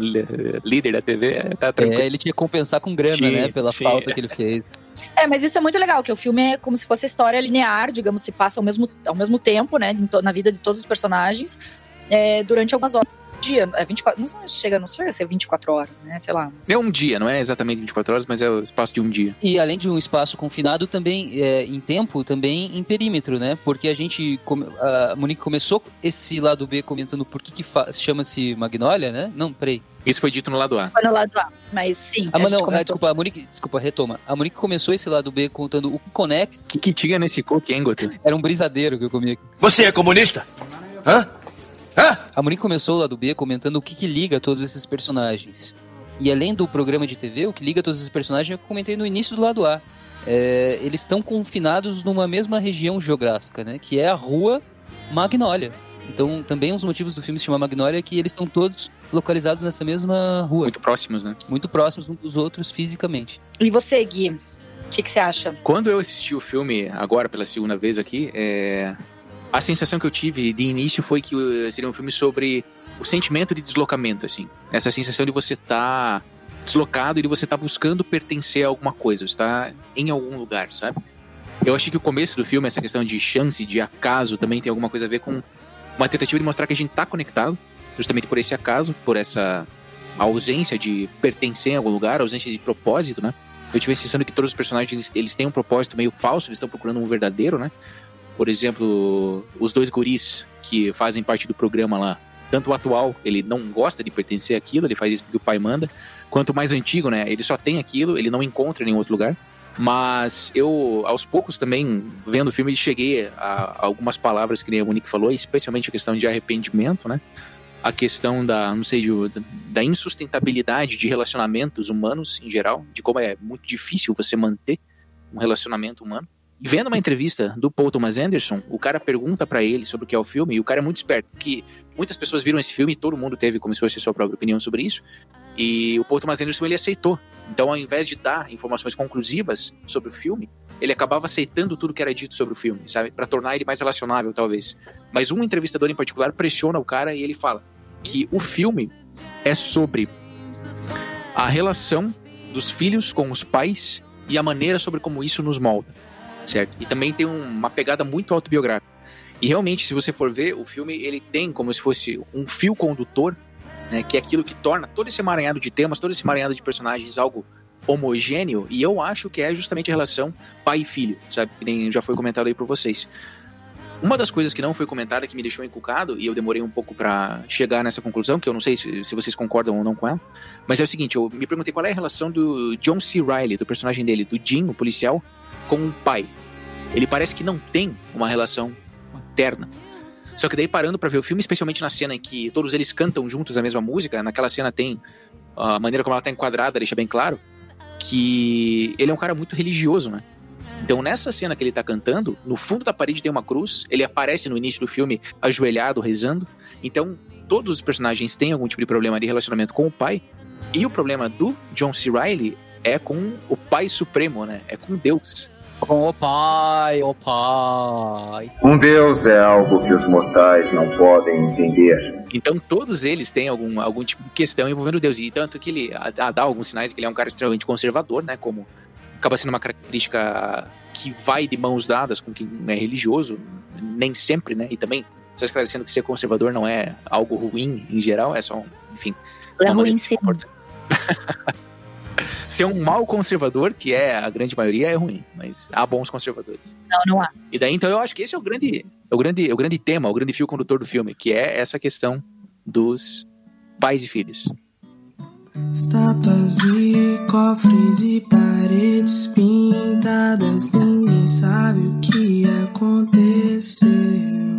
líder da TV, tá tranquilo. É, ele tinha que compensar com grana, Tinha, né? Pela tinha. falta que ele fez. É, mas isso é muito legal, que o filme é como se fosse a história linear, digamos, se passa ao mesmo, ao mesmo tempo, né, na vida de todos os personagens, é, durante algumas horas. Dia, é 24, não sei se chega, não chega a ser 24 horas, né? Sei lá. É um dia, não é exatamente 24 horas, mas é o espaço de um dia. E além de um espaço confinado, também é, em tempo, também em perímetro, né? Porque a gente. A Monique começou esse lado B comentando por que, que chama-se Magnólia, né? Não, peraí. Isso foi dito no lado A. Foi no lado A, mas sim. Ah, a mas não, é, desculpa, a Monique, desculpa, retoma. A Monique começou esse lado B contando o Connect, O que, que tinha nesse cookie, hein, Goto? era um brisadeiro que eu comia aqui. Você é comunista? Hã? Hã? A Monique começou o lado B comentando o que, que liga todos esses personagens. E além do programa de TV, o que liga todos esses personagens eu comentei no início do lado A. É, eles estão confinados numa mesma região geográfica, né? Que é a rua Magnólia. Então, também um dos motivos do filme se chamar Magnólia é que eles estão todos localizados nessa mesma rua, Muito próximos, né? muito próximos uns dos outros fisicamente. E você, Gui? O que, que você acha? Quando eu assisti o filme, agora pela segunda vez aqui, é, a sensação que eu tive de início foi que uh, seria um filme sobre o sentimento de deslocamento, assim. Essa sensação de você estar deslocado e de você estar buscando pertencer a alguma coisa, você tá em algum lugar, sabe? Eu achei que o começo do filme, essa questão de chance, de acaso, também tem alguma coisa a ver com uma tentativa de mostrar que a gente tá conectado, justamente por esse acaso, por essa ausência de pertencer a algum lugar, ausência de propósito, né? Eu tive a sensação de que todos os personagens eles têm um propósito meio falso, eles estão procurando um verdadeiro, né? Por exemplo, os dois guris que fazem parte do programa lá, tanto o atual, ele não gosta de pertencer àquilo, ele faz isso porque o pai manda, quanto mais antigo, né? Ele só tem aquilo, ele não encontra em nenhum outro lugar. Mas eu, aos poucos também, vendo o filme, cheguei a algumas palavras que nem a Monique falou, especialmente a questão de arrependimento, né? A questão da, não sei, de, da insustentabilidade de relacionamentos humanos em geral, de como é muito difícil você manter um relacionamento humano. Vendo uma entrevista do Paul Thomas Anderson, o cara pergunta pra ele sobre o que é o filme, e o cara é muito esperto, porque muitas pessoas viram esse filme e todo mundo teve, começou a ter sua própria opinião sobre isso, e o Paul Thomas Anderson ele aceitou. Então, ao invés de dar informações conclusivas sobre o filme, ele acabava aceitando tudo que era dito sobre o filme, sabe? Pra tornar ele mais relacionável, talvez. Mas um entrevistador em particular pressiona o cara e ele fala que o filme é sobre a relação dos filhos com os pais e a maneira sobre como isso nos molda, certo? E também tem um- uma pegada muito autobiográfica. E realmente, se você for ver, o filme ele tem como se fosse um fio condutor, né, que é aquilo que torna todo esse emaranhado de temas, todo esse emaranhado de personagens algo homogêneo, e eu acho que é justamente a relação pai e filho, sabe? Que nem já foi comentado aí por vocês. Uma das coisas que não foi comentada, que me deixou encucado, e eu demorei um pouco pra chegar nessa conclusão, que eu não sei se, se vocês concordam ou não com ela, mas é o seguinte, eu me perguntei qual é a relação do John C. Reilly, do personagem dele, do Jim, o policial, com o pai. Ele parece que não tem uma relação terna. Só que daí parando pra ver o filme, especialmente na cena em que todos eles cantam juntos a mesma música, naquela cena tem a maneira como ela tá enquadrada, deixa bem claro que ele é um cara muito religioso, né? Então, nessa cena que ele tá cantando, no fundo da parede tem uma cruz, ele aparece no início do filme ajoelhado, rezando. Então, todos os personagens têm algum tipo de problema de relacionamento com o pai. E o problema do John C. Reilly é com o Pai Supremo, né? É com Deus. Com o pai, o pai. Um Deus é algo que os mortais não podem entender. Então todos eles têm algum, algum tipo de questão envolvendo Deus. E tanto que ele a- a- dá alguns sinais de que ele é um cara extremamente conservador, né? Como acaba sendo uma característica que vai de mãos dadas com quem é religioso, nem sempre, né? E também, só esclarecendo que ser conservador não é algo ruim em geral, é só, um- enfim. É ruim sim. ser um mau conservador, que é a grande maioria, é ruim, mas há bons conservadores. Não, não há. E daí, então, eu acho que esse é o grande, é o grande, é o grande tema, o grande fio condutor do filme, que é essa questão dos pais e filhos. Estátuas e cofres e paredes pintadas, ninguém sabe o que aconteceu.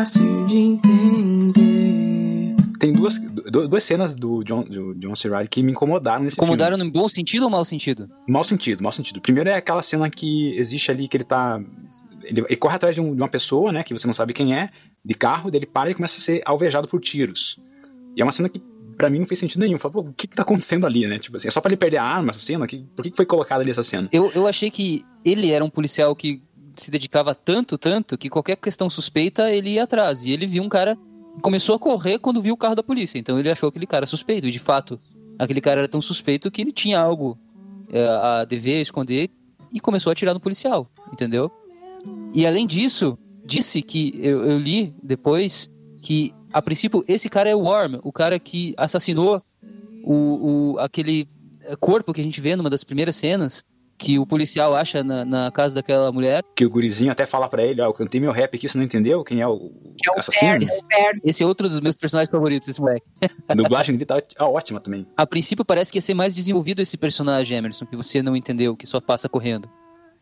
Fácil de entender. Tem duas, du- duas cenas do John, do John C. Reilly que me incomodaram nesse Incomodaram filme. no bom sentido ou mau sentido? Mau sentido, mau sentido. Primeiro é aquela cena que existe ali que ele tá. Ele, ele corre atrás de, um- de uma pessoa, né? Que você não sabe quem é, de carro, daí ele para e começa a ser alvejado por tiros. E é uma cena que, pra mim, não fez sentido nenhum. Eu falo, pô, o que, que tá acontecendo ali, né? Tipo assim, é só pra ele perder a arma, essa cena? Que, por que, que foi colocada ali essa cena? Eu, eu achei que ele era um policial que se dedicava tanto, tanto, que qualquer questão suspeita ele ia atrás. E ele viu um cara começou a correr quando viu o carro da polícia. Então ele achou aquele cara suspeito. E de fato, aquele cara era tão suspeito que ele tinha algo é, a dever, a esconder, e começou a atirar no policial, entendeu? E além disso, disse que eu, eu li depois que a princípio esse cara é o Worm, o cara que assassinou o, o aquele corpo que a gente vê numa das primeiras cenas que o policial acha na, na casa daquela mulher. Que o gurizinho até fala pra ele, ó, eu cantei meu rap aqui, você não entendeu quem é o, é o assassino? Perno, o Perno. Esse é outro dos meus personagens favoritos, esse moleque. A dublagem dele tá ó- ótima também. A princípio parece que ia ser mais desenvolvido esse personagem, Emerson, que você não entendeu, que só passa correndo.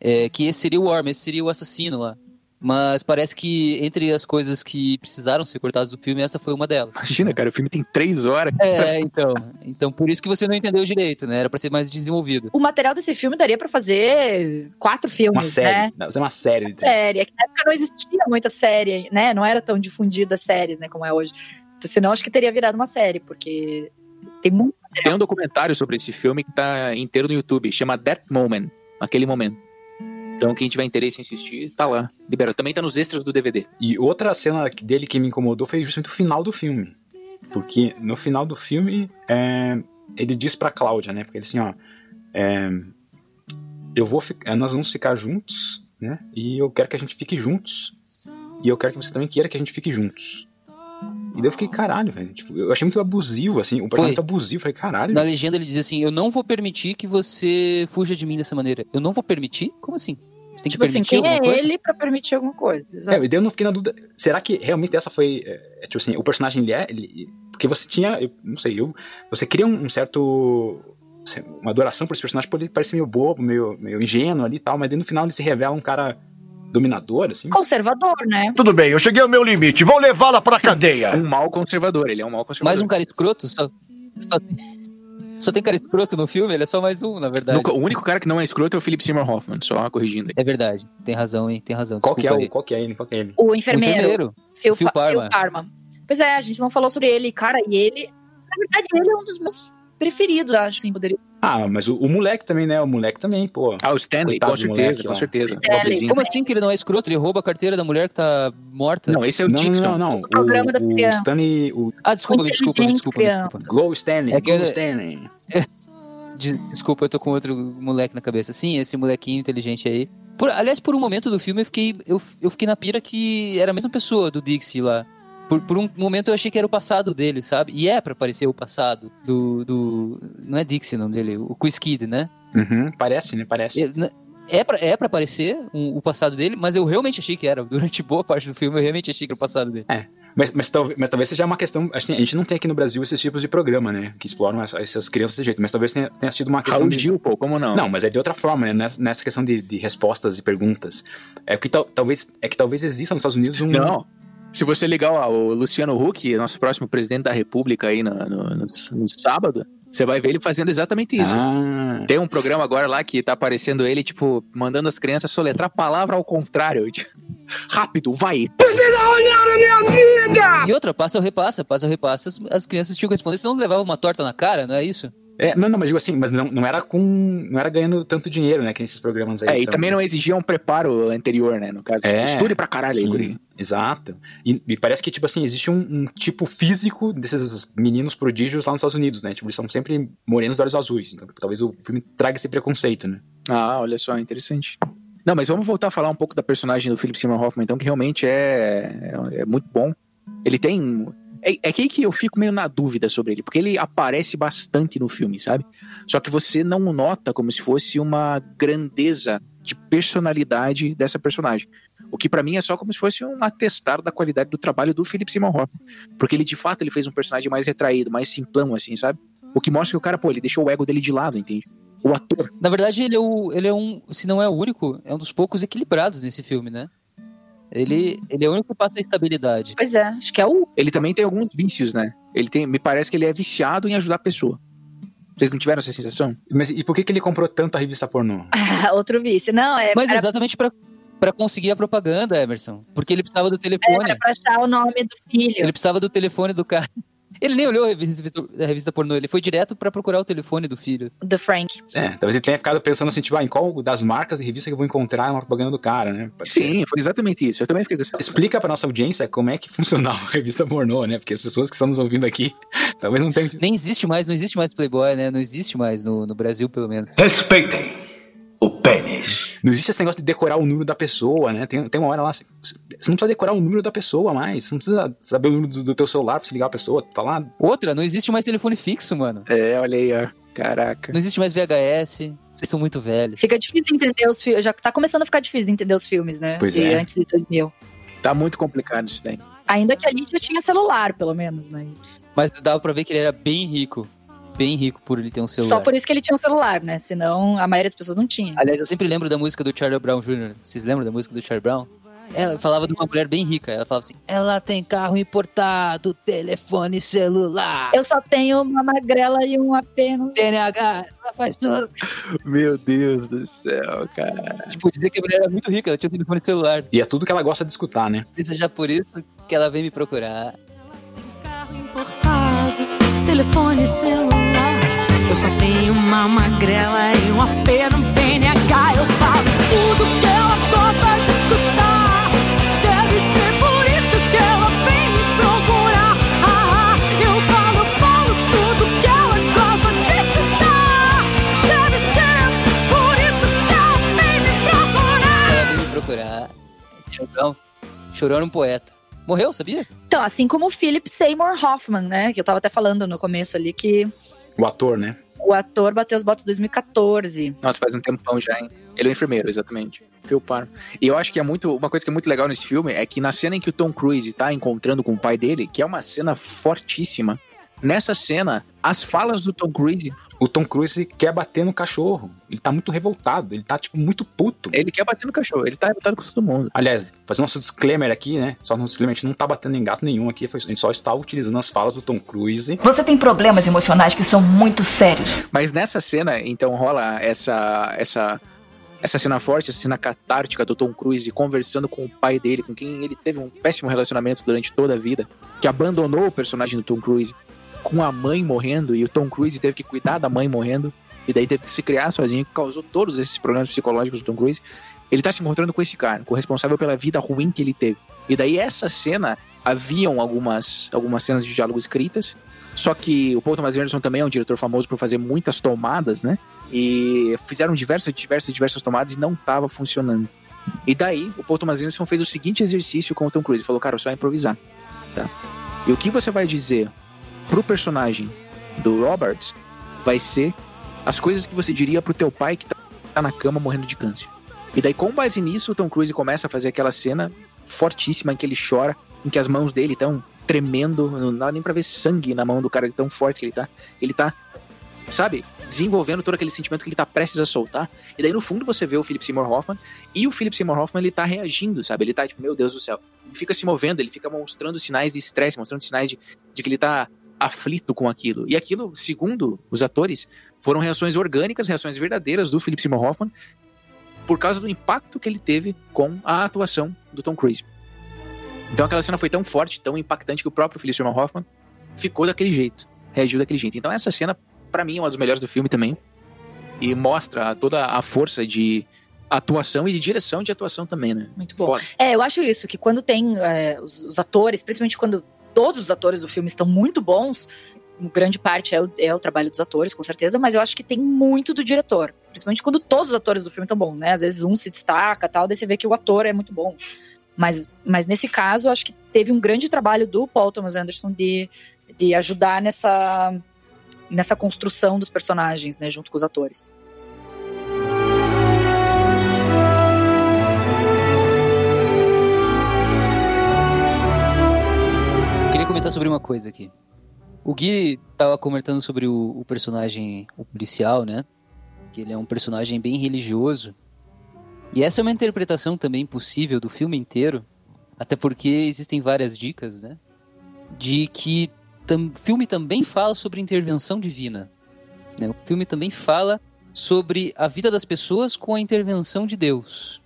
É, que esse seria o Worm, esse seria o assassino lá. Mas parece que entre as coisas que precisaram ser cortadas do filme, essa foi uma delas. Imagina, cara, o filme tem três horas. É, então. Então por isso que você não entendeu direito, né? Era pra ser mais desenvolvido. O material desse filme daria pra fazer quatro filmes, Uma série. né? Não, é uma série. Uma série. É que na época não existia muita série, né? Não era tão difundida séries, né, como é hoje. Então, senão acho que teria virado uma série, porque tem muito Tem um documentário sobre esse filme que tá inteiro no YouTube, chama That Moment, aquele momento. Então, quem tiver interesse em assistir, tá lá. Liberado. Também tá nos extras do DVD. E outra cena dele que me incomodou foi justamente o final do filme. Porque no final do filme, é, ele diz pra Cláudia, né? Porque ele assim, ó. é, eu vou fi- é, nós vamos ficar juntos, né? E eu quero que a gente fique juntos. E eu quero que você também queira que a gente fique juntos. E daí eu fiquei, caralho, velho. Tipo, eu achei muito abusivo, assim. O personagem Foi. muito abusivo. Eu falei, caralho. Na legenda ele diz assim: Eu não vou permitir que você fuja de mim dessa maneira. Eu não vou permitir? Como assim? Você tem Tipo que assim, permitir quem alguma é coisa? ele pra permitir alguma coisa? É, e daí eu não fiquei na dúvida. Será que realmente essa foi. É, tipo assim, o personagem ele é. ele- porque você tinha. Eu não sei, eu, você cria um, um certo. assim, Uma adoração por esse personagem, por ele parecer meio bobo, meio, meio ingênuo ali e tal, mas daí no final ele se revela um cara dominador, assim. Conservador, né? Tudo bem, eu cheguei ao meu limite. Vou levá-la pra cadeia. Um mal conservador, ele é um mal conservador. Mais um cara escroto? Só, só, tem, só tem cara escroto no filme? Ele é só mais um, na verdade. Nunca- o único cara que não é escroto é o Philip Seymour Hoffman, só corrigindo aí. É verdade. Tem razão, hein? Tem razão. Qual que, é o, qual que é ele? Qual que é ele? O O enfermeiro, enfermeiro. Phil, Phil Parma. Phil Parma. Pois é, a gente não falou sobre ele, cara, e ele. Na verdade, ele é um dos meus preferidos, acho, assim, poderia. Ah, mas o, o moleque também, né? O moleque também, pô. Ah, o Stanley, Coitado com certeza, moleque com lá. certeza. Stanley. Como assim que ele não é escroto? Ele rouba a carteira da mulher que tá morta? Não, esse é o Não, Dixon. não, não. O programa das o crianças. Stanley. O Ah, desculpa, me desculpa, me desculpa, me desculpa. Glow Stanley. É que Glow Stanley. De- desculpa, eu tô com outro moleque na cabeça. Sim, esse molequinho inteligente aí. Por- aliás, por um momento do filme eu fiquei, eu, eu fiquei na pira que era a mesma pessoa do Dixie lá. Por, por um momento eu achei que era o passado dele, sabe? E é pra parecer o passado do. do não é Dixie o nome dele, o Quiz Kid, né? Uhum, parece, né? Parece. É, é, pra, é pra parecer um- o passado dele, mas eu realmente achei que era. Durante boa parte do filme eu realmente achei que era o passado dele. É. Mas, mas, talvez, mas talvez seja uma questão. A gente não tem aqui no Brasil esses tipos de programa, né? Que exploram essa- essas crianças desse jeito. Mas talvez tenha, tenha sido uma questão. Raul de... Gil, pô, como não? Não, mas é de outra forma, né? Nessa, nessa questão de, de respostas e perguntas. É que tal, talvez é que talvez exista nos Estados Unidos um. Não. Se você ligar ó, o Luciano Huck, nosso próximo presidente da República aí no, no- no- no sábado, você vai ver ele fazendo exatamente isso. Ah, Tem um programa agora lá que tá aparecendo ele, tipo, mandando as crianças soletrar a palavra ao contrário. tipo, Rápido, vai! E outra, passa ou repassa, passa ou repassa, as, as crianças tinham que responder, senão levavam uma torta na cara, não é isso? é, não, não, mas digo assim, mas não, não era com. Não era ganhando tanto dinheiro, né? Que esses programas aí. É, e são. também não exigia um preparo anterior, né? No caso, É, estude pra caralho guri. Exato. E, e parece que, tipo assim, existe um, um tipo físico desses meninos prodígios lá nos Estados Unidos, né? Tipo, eles são sempre morenos de olhos azuis. Então, talvez o filme traga esse preconceito, né? Ah, olha só, interessante. Não, mas vamos voltar a falar um pouco da personagem do Philip Seymour Hoffman, então, que realmente é, é, é muito bom. Ele tem. É, é aí que eu fico meio na dúvida sobre ele, porque ele aparece bastante no filme, sabe? Só que você não nota como se fosse uma grandeza de personalidade dessa personagem. O que pra mim é só como se fosse um atestar da qualidade do trabalho do Philip Seymour Hoffman. Porque ele, de fato, ele fez um personagem mais retraído, mais simplão, assim, sabe? O que mostra que o cara, pô, ele deixou o ego dele de lado, entende? O ator. Na verdade, ele é, o, ele é um, se não é o único, é um dos poucos equilibrados nesse filme, né? Ele, ele é o único que passa a estabilidade. Pois é, acho que é o. Ele também tem alguns vícios, né? Ele tem, me parece que ele é viciado em ajudar a pessoa. Vocês não tiveram essa sensação? Mas e por que, que ele comprou tanto a revista pornô? Outro vício. Não, é. Mas era, exatamente pra, pra conseguir a propaganda, Emerson. Porque ele precisava do telefone. era pra achar o nome do filho. Ele precisava do telefone do cara. Ele nem olhou a revista, a revista pornô, ele foi direto pra procurar o telefone do filho. The Frank. É, talvez ele tenha ficado pensando assim, tipo, ah, em qual das marcas de revista que eu vou encontrar uma propaganda do cara, né? Pode ser. Sim, foi exatamente isso. Eu também fiquei com essa Explica pra nossa audiência como é que funcionava a revista pornô, né? Porque as pessoas que estão nos ouvindo aqui talvez não tenham. Nem existe mais, não existe mais Playboy, né? Não existe mais no, no Brasil, pelo menos. Respeitem o pênis. Não existe esse negócio de decorar o número da pessoa, né? Tem, tem uma hora lá, você, você não precisa decorar o número da pessoa mais. Você não precisa saber o número do, do teu celular pra se ligar a pessoa. Tá lá. Outra, não existe mais telefone fixo, mano. É, olha aí, ó. Caraca. Não existe mais VHS. Vocês são muito velhos. Fica difícil entender os filmes. Já tá começando a ficar difícil entender os filmes, né? Pois de é. antes de 2000. Tá muito complicado isso daí. Ainda que ali já tinha celular, pelo menos, mas. Mas dava pra ver que ele era bem rico. Bem rico por ele ter um celular. Só por isso que ele tinha um celular, né? Senão a maioria das pessoas não tinha. Aliás, eu sempre lembro da música do Charlie Brown Jr. Vocês lembram da música do Charlie Brown? Ela falava de uma mulher bem rica. Ela falava assim: ela tem carro importado, telefone celular. Eu só tenho uma magrela e um apenas. TNH, ela faz tudo. Meu Deus do céu, cara. Tipo, dizer que a mulher era muito rica, ela tinha um telefone celular. E é tudo que ela gosta de escutar, né? Isso já por isso que ela veio me procurar. Telefone celular. Eu só tenho uma magrela e um apelo, um PNH. Eu falo tudo que ela gosta de escutar. Deve ser por isso que ela vem me procurar. Ah, eu falo, falo tudo que ela gosta de escutar. Deve ser por isso que ela vem me procurar. Ela veio me procurar. Chorou era um poeta. Morreu, sabia? Então, assim como o Philip Seymour Hoffman, né? Que eu tava até falando no começo ali que O ator, né? o ator bateu os botas em 2014. Nossa, faz um tempão já, hein? Ele é o enfermeiro, exatamente. Phil. E eu acho que é muito. Uma coisa que é muito legal nesse filme é que na cena em que o Tom Cruise tá encontrando com o pai dele, que é uma cena fortíssima, nessa cena, as falas do Tom Cruise. O Tom Cruise quer bater no cachorro. Ele tá muito revoltado. Ele tá, tipo, muito puto. Ele quer bater no cachorro, ele tá revoltado com todo mundo. Aliás, fazendo nosso disclaimer aqui, né? Só no disclaimer, a gente não tá batendo em gasto nenhum aqui. A gente só está utilizando as falas do Tom Cruise. Você tem problemas emocionais que são muito sérios. Mas nessa cena, então, rola essa. essa essa cena forte, essa cena catártica do Tom Cruise conversando com o pai dele, com quem ele teve um péssimo relacionamento durante toda a vida, que abandonou o personagem do Tom Cruise, com a mãe morrendo, e o Tom Cruise teve que cuidar da mãe morrendo, e daí teve que se criar sozinho, que causou todos esses problemas psicológicos do Tom Cruise. Ele tá se encontrando com esse cara, com o responsável pela vida ruim que ele teve. E daí essa cena, haviam algumas, algumas cenas de diálogo escritas, só que o Paul Thomas Anderson também é um diretor famoso por fazer muitas tomadas, né? E fizeram diversas, diversas, diversas tomadas e não tava funcionando. E daí, o Paul Thomas Anderson fez o seguinte exercício com o Tom Cruise. Falou, cara, você vai improvisar, tá? E o que você vai dizer pro personagem do Roberts vai ser as coisas que você diria pro teu pai que tá na cama morrendo de câncer. E daí, com base nisso, o Tom Cruise começa a fazer aquela cena fortíssima em que ele chora, em que as mãos dele estão tremendo, não dá nem pra ver sangue na mão do cara tão forte que ele tá. Ele tá, sabe, desenvolvendo todo aquele sentimento que ele tá prestes a soltar. E daí, no fundo, você vê o Philip Seymour Hoffman, e o Philip Seymour Hoffman, ele tá reagindo, sabe? Ele tá tipo, meu Deus do céu. Ele fica se movendo, ele fica mostrando sinais de estresse, mostrando sinais de, de que ele tá aflito com aquilo. E aquilo, segundo os atores, foram reações orgânicas, reações verdadeiras do Philip Seymour Hoffman, por causa do impacto que ele teve com a atuação do Tom Cruise. Então aquela cena foi tão forte, tão impactante que o próprio Philip Seymour Hoffman ficou daquele jeito, reagiu daquele jeito. Então essa cena, pra mim, é uma das melhores do filme também. E mostra toda a força de atuação e de direção de atuação também, né? Muito bom. Foda. É, eu acho isso, que quando tem é, os, os atores, principalmente quando todos os atores do filme estão muito bons, grande parte é o, é o trabalho dos atores, com certeza, mas eu acho que tem muito do diretor. Principalmente quando todos os atores do filme estão bons, né? Às vezes um se destaca tal, daí você vê que o ator é muito bom. Mas, mas nesse caso, eu acho que teve um grande trabalho do Paul Thomas Anderson de, de ajudar nessa, nessa construção dos personagens, né? Junto com os atores. Comentar sobre uma coisa aqui. O Gui tava comentando sobre o, o personagem, o policial, né? Que ele é um personagem bem religioso. E essa é uma interpretação também possível do filme inteiro, até porque existem várias dicas, né? De que o filme também fala sobre intervenção divina. Né? O filme também fala sobre a vida das pessoas com a intervenção de Deus.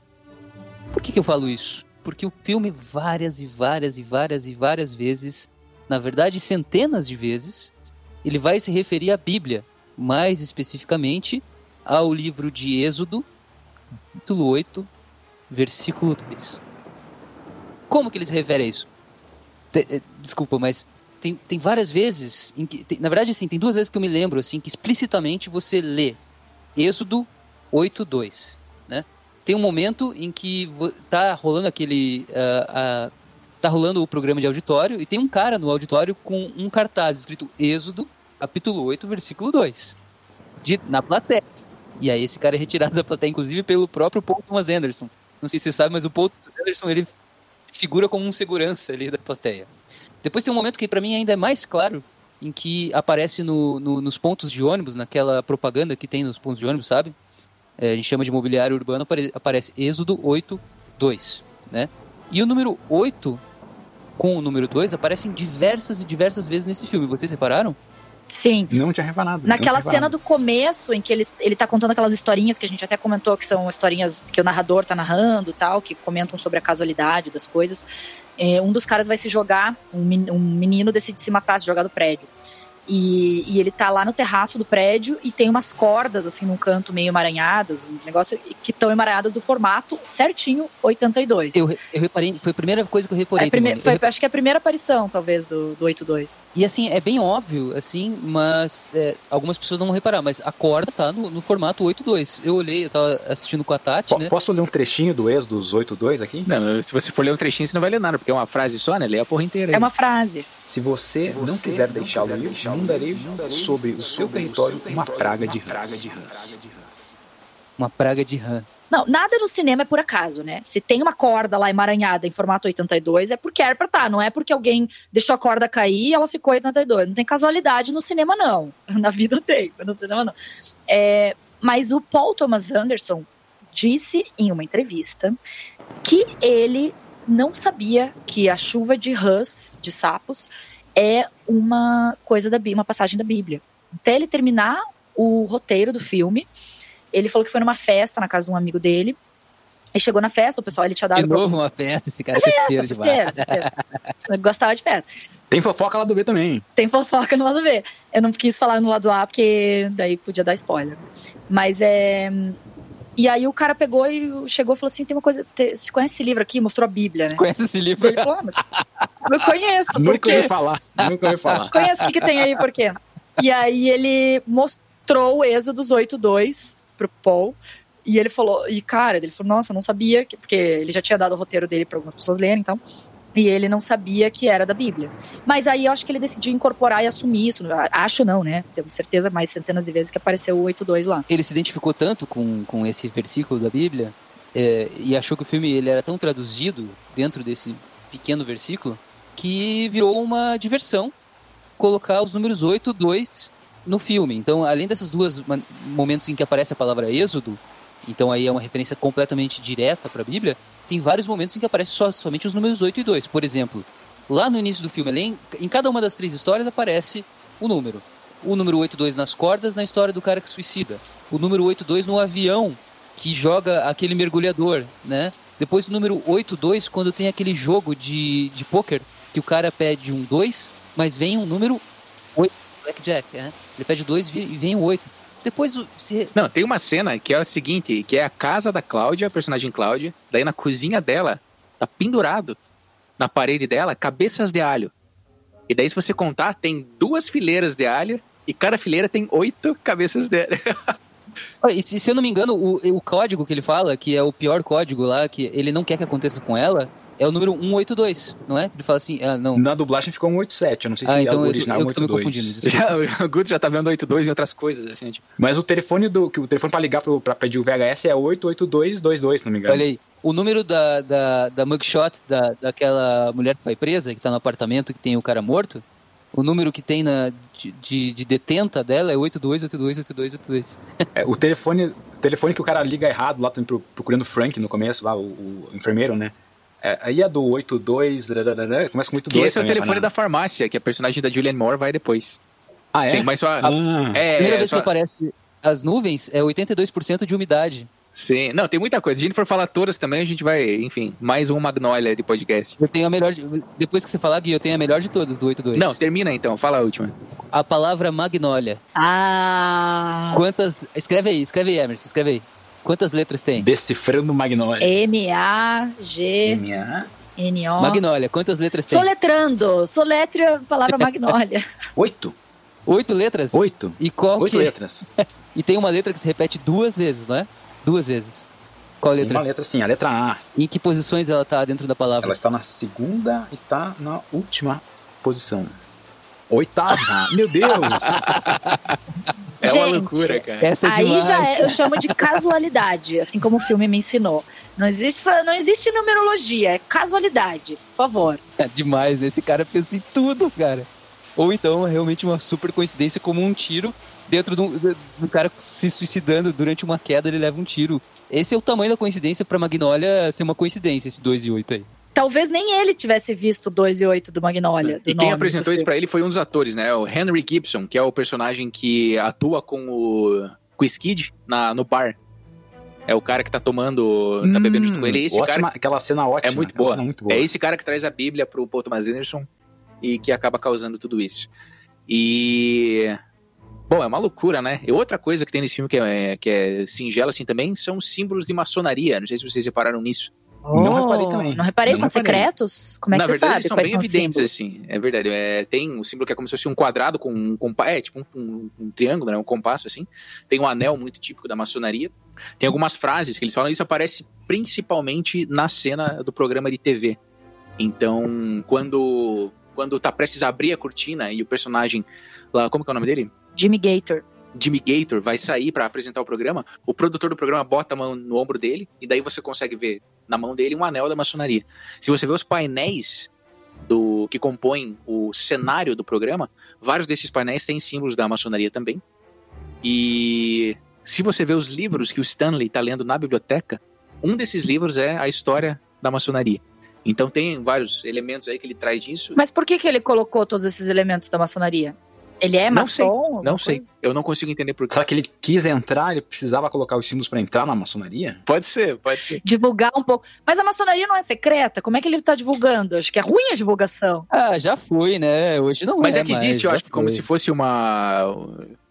Por que, que eu falo isso? Porque o filme várias e várias e várias e várias vezes, na verdade centenas de vezes, ele vai se referir à Bíblia, mais especificamente ao livro de Êxodo, capítulo 8, versículo 2. Como que ele se refere a isso? Eh, Desculpa, mas tem, tem várias vezes, que, tem- na verdade, assim, tem duas vezes que eu me lembro, assim, que explicitamente você lê Êxodo 82, né? Tem um momento em que tá rolando aquele... ah, ah, tá rolando o programa de auditório e tem um cara no auditório com um cartaz escrito Êxodo, capítulo 8, versículo 2. De, na plateia. E aí esse cara é retirado da plateia, inclusive pelo próprio Paul Thomas Anderson. Não sei se você sabe, mas o Paul Thomas Anderson, ele figura como um segurança ali da plateia. Depois tem um momento que pra mim ainda é mais claro, em que aparece no, no- nos pontos de ônibus, naquela propaganda que tem nos pontos de ônibus, sabe? É, a gente chama de mobiliário urbano, apare- aparece Êxodo 8, 2, né? E o número 8 com o número 2 aparecem diversas e diversas vezes nesse filme. Vocês repararam? Sim. Não tinha reparado. Naquela tinha cena do começo, em que ele, ele tá contando aquelas historinhas que a gente até comentou, que são historinhas que o narrador tá narrando e tal, que comentam sobre a casualidade das coisas. É, um dos caras vai se jogar, um um menino decide se matar, se jogar do prédio. E, e ele tá lá no terraço do prédio e tem umas cordas, assim, num canto meio emaranhadas, um negócio que estão emaranhadas do formato certinho 82. Eu, eu reparei, foi a primeira coisa que eu reparei. É prime-. Eu foi, re- acho que é a primeira aparição, talvez, do, do 82. E assim, é bem óbvio, assim, mas é, algumas pessoas não vão reparar, mas a corda tá no, no formato 8.2. Eu olhei, eu tava assistindo com a Tati, Po- né? Posso ler um trechinho do Êxodo dos 8.2 aqui? Não, se você for ler um trechinho, você não vai ler nada, porque é uma frase só, né? Lê a porra inteira. aí. É uma frase. Se você, não quiser deixá-lo ir, mandarei sobre o seu território uma praga de rãs. Uma praga de rã. Não, nada no cinema é por acaso, né? Se tem uma corda lá emaranhada em formato 82, é porque era pra estar. Não é porque alguém deixou a corda cair e ela ficou 82. Não tem casualidade no cinema, não. Na vida tem, mas no cinema não. É, mas o Paul Thomas Anderson disse em uma entrevista que ele não sabia que a chuva de rãs, de sapos, é uma coisa da Bíblia, uma passagem da Bíblia. Até ele terminar o roteiro do filme, ele falou que foi numa festa na casa de um amigo dele. E chegou na festa, o pessoal ele tinha dado. De novo uma festa, esse cara é festeiro festeiro, demais. festeiro. Eu gostava de festa. Tem fofoca lá do B também. Tem fofoca no lado B. Eu não quis falar no lado A, porque daí podia dar spoiler. Mas é. E aí o cara pegou e chegou e falou assim: tem uma coisa. te- Você conhece esse livro aqui? Mostrou a Bíblia, né? Conhece esse livro? Ele falou, ah, mas eu conheço, por Nunca quê? ouvi falar. Nunca ouvi falar. Conheço o que, que tem aí, por quê? E aí ele mostrou o Êxodo 8.2 pro Paul. E ele falou, e cara, ele falou, nossa, não sabia, que, porque ele já tinha dado o roteiro dele para algumas pessoas lerem, então. E ele não sabia que era da Bíblia. Mas aí eu acho que ele decidiu incorporar e assumir isso. Acho não, né? Tenho certeza mais centenas de vezes que apareceu o 8.2 lá. Ele se identificou tanto com, com esse versículo da Bíblia é, e achou que o filme ele era tão traduzido dentro desse pequeno versículo que virou uma diversão colocar os números 8, 2 no filme. Então, além dessas duas momentos em que aparece a palavra Êxodo, então aí é uma referência completamente direta para a Bíblia, tem vários momentos em que aparece só, somente os números 8 e 2. Por exemplo, lá no início do filme, além, em cada uma das três histórias aparece o número. O número 82 nas cordas, na história do cara que suicida. O número 82 no avião, que joga aquele mergulhador, né? Depois o número 82, quando tem aquele jogo de, de pôquer, que o cara pede um 2, mas vem um número 8, Blackjack, né? Ele pede 2 e vem um 8. Depois Não, tem uma cena que é o seguinte, que é a casa da Cláudia, a personagem Cláudia, daí na cozinha dela, tá pendurado na parede dela, cabeças de alho. E daí se você contar, tem duas fileiras de alho e cada fileira tem oito cabeças de alho. Ah, E se, se eu não me engano, o, o código que ele fala, que é o pior código lá, que ele não quer que aconteça com ela, é o número 182, não é? Ele fala assim, ah, não. Na dublagem ficou um 87. Eu não sei se Ah, é então o eu, original eu tô me 82. confundindo. Já, o Guto já tá vendo 82 e outras coisas, gente. Mas o telefone do que o telefone para ligar pro, pra pedir o VHS é 88222, se não me engano. Olha aí, o número da, da, da mugshot da, daquela mulher que vai presa, que tá no apartamento que tem o cara morto, o número que tem na, de, de, de detenta dela é 82828282. É, o telefone, o telefone que o cara liga errado lá, procurando o Frank no começo, lá, o, o enfermeiro, né? É, aí é do 82, rararara, começa com 82. Que esse é o telefone né? da farmácia, que a personagem da Julianne Moore vai depois. Ah, é? Sim, mas só... Ah. é, a primeira vez só- que aparece as nuvens é 82% de umidade. Sim, não, tem muita coisa. Se a gente for falar todas também, a gente vai, enfim, mais um Magnolia de podcast. Eu tenho a melhor. de- Depois que você falar, Gui, eu tenho a melhor de todas do 82. Não, termina então, fala a última. A palavra magnolia. Ah. Quantas. Escreve aí, escreve aí, Emerson, escreve aí. Quantas letras tem? Decifrando Magnolia. M-A-G-N-O. Magnolia, quantas letras tem? Soletrando. Soletra a palavra Magnólia. Oito. Oito letras? Oito. E qual Oito que... letras. e tem uma letra que se repete duas vezes, não é? Duas vezes. Qual Tem letra? uma letra sim, a letra A. Em que posições ela tá dentro da palavra? Ela está na segunda, está na última posição. Oitava. Meu Deus! É uma Gente, loucura, cara. Essa é Aí demais. já é, eu chamo de casualidade, assim como o filme me ensinou. Não existe, não existe numerologia, é casualidade, por favor. É demais, né? Esse cara pensa em tudo, cara. Ou então, é realmente uma super coincidência, como um tiro dentro de um, de um cara se suicidando durante uma queda, ele leva um tiro. Esse é o tamanho da coincidência pra Magnolia ser uma coincidência, esse 2 e 8 aí. Talvez nem ele tivesse visto 2 e 8 do Magnolia. do E quem apresentou isso pra ele foi um dos atores, né? O Henry Gibson, que é o personagem que atua com o, com o Skid na, no bar. É o cara que tá tomando, tá bebendo junto com ele. É esse Hum, ótima, cara Aquela cena ótima. é muito boa. cena muito boa. É esse cara que traz a Bíblia pro Paul Thomas Anderson e que acaba causando tudo isso. E. Bom, é uma loucura, né? E outra coisa que tem nesse filme que é, que é singela assim também são os símbolos de maçonaria. Não sei se vocês repararam nisso. Não reparei também. Não reparei, Não são reparei. secretos? Como é que Na você verdade, sabe eles são bem são evidentes, símbolos? assim. É verdade. É, tem um símbolo que é como se fosse um quadrado com um compasso. É, tipo um, um- um triângulo, né? Um compasso, assim. Tem um anel muito típico da maçonaria. Tem algumas frases que eles falam. Isso aparece principalmente na cena do programa de TV. Então, quando, quando tá prestes a abrir a cortina e o personagem lá... Como que é o nome dele? Jimmy Gator. Jimmy Gator vai sair pra apresentar o programa, o produtor do programa bota a mão no ombro dele e daí você consegue ver na mão dele um anel da maçonaria. Se você vê os painéis do que compõem o cenário do programa, vários desses painéis têm símbolos da maçonaria também. E se você vê os livros que o Stanley está lendo na biblioteca, um desses livros é a história da maçonaria. Então tem vários elementos aí que ele traz disso. Mas por que, que ele colocou todos esses elementos da maçonaria? Ele é Não sei, maçom? Não sei, eu não consigo entender por quê. Será que ele quis entrar, ele precisava colocar os símbolos pra entrar na maçonaria? Pode ser, pode ser. Divulgar um pouco. Mas a maçonaria não é secreta? Como é que ele tá divulgando? Acho que é ruim a divulgação. Ah, já foi, né? Hoje não Mas é é que existe, eu acho que como se fosse uma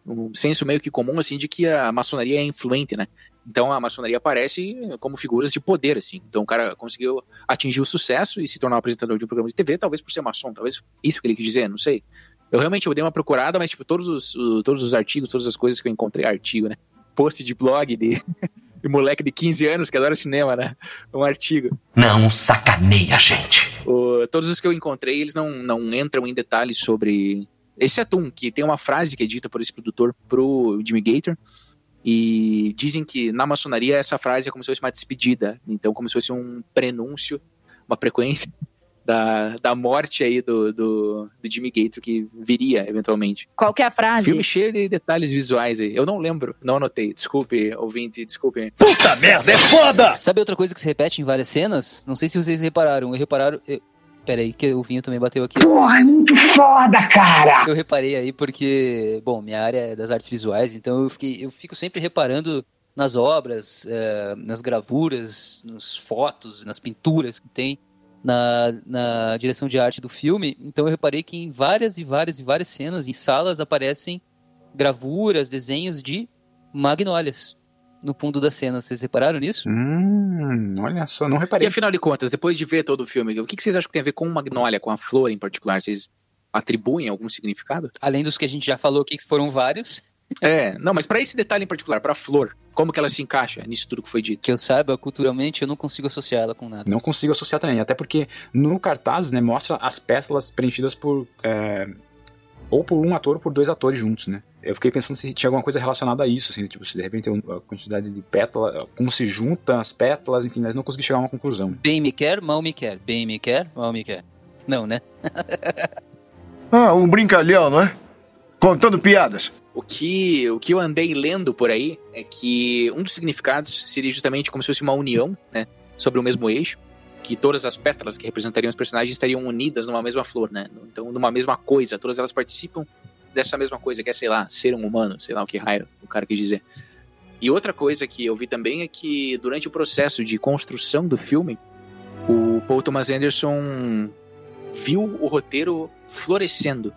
um senso meio que comum assim de que a maçonaria é influente, né? Então a maçonaria aparece como figuras de poder assim. Então o cara conseguiu atingir o sucesso e se tornar um apresentador de um programa de TV, talvez por ser maçom, talvez isso que ele quis dizer, não sei. Eu realmente eu dei uma procurada, mas tipo todos os o- todos os artigos, todas as coisas que eu encontrei, artigo, né? Post de blog de, de moleque de 15 anos que adora cinema, né? Um artigo. Não sacaneia, gente. O- todos os que eu encontrei, eles não, não entram em detalhes sobre. Exceto um, que tem uma frase que é dita por esse produtor pro Jimmy Gator. E dizem que na maçonaria essa frase é como se fosse uma despedida. Então, como se fosse um prenúncio, uma frequência da, da morte aí do, do, do Jimmy Gator que viria eventualmente. Qual que é a frase? Filme cheio de detalhes visuais aí. Eu não lembro, não anotei. Desculpe, ouvinte, desculpe. Puta merda, é foda! Sabe outra coisa que se repete em várias cenas? Não sei se vocês repararam. Eu repararam. Eu... Peraí, que o Vinho também bateu aqui. Porra, é muito foda, cara! Eu reparei aí porque, bom, minha área é das artes visuais, então eu, fiquei, eu fico sempre reparando nas obras, eh, nas gravuras, nas fotos, nas pinturas que tem na, na direção de arte do filme. Então eu reparei que em várias e várias e várias cenas, em salas, aparecem gravuras, desenhos de magnólias no fundo da cena. Vocês repararam nisso? Hum, olha só, não E reparei. afinal de contas, depois de ver todo o filme, o que que vocês acham que tem a ver com Magnólia, com a flor em particular? Vocês atribuem algum significado? Além dos que a gente já falou aqui, que foram vários, É, não, mas pra esse detalhe em particular, pra flor, como que ela se encaixa nisso tudo que foi dito? que eu saiba, culturalmente, eu não consigo associar ela com nada. Não consigo associar também, até porque no cartaz, né, mostra as pétalas preenchidas por. é, ou por um ator ou por dois atores juntos, né? Eu fiquei pensando se tinha alguma coisa relacionada a isso, assim, tipo, se de repente a quantidade de pétalas, como se junta as pétalas, enfim, mas não consegui chegar a uma conclusão. Bem me quer, mal me quer. Bem me quer, mal me quer. Não, né? Ah, um brincalhão, não é? Contando piadas. O que, o que eu andei lendo por aí é que um dos significados seria justamente como se fosse uma união, né? Sobre o mesmo eixo, que todas as pétalas que representariam os personagens estariam unidas numa mesma flor, né? Então, numa mesma coisa, todas elas participam dessa mesma coisa, que é, sei lá, ser um humano, sei lá o que raio o cara quis dizer. E outra coisa que eu vi também é que durante o processo de construção do filme, o Paul Thomas Anderson viu o roteiro florescendo.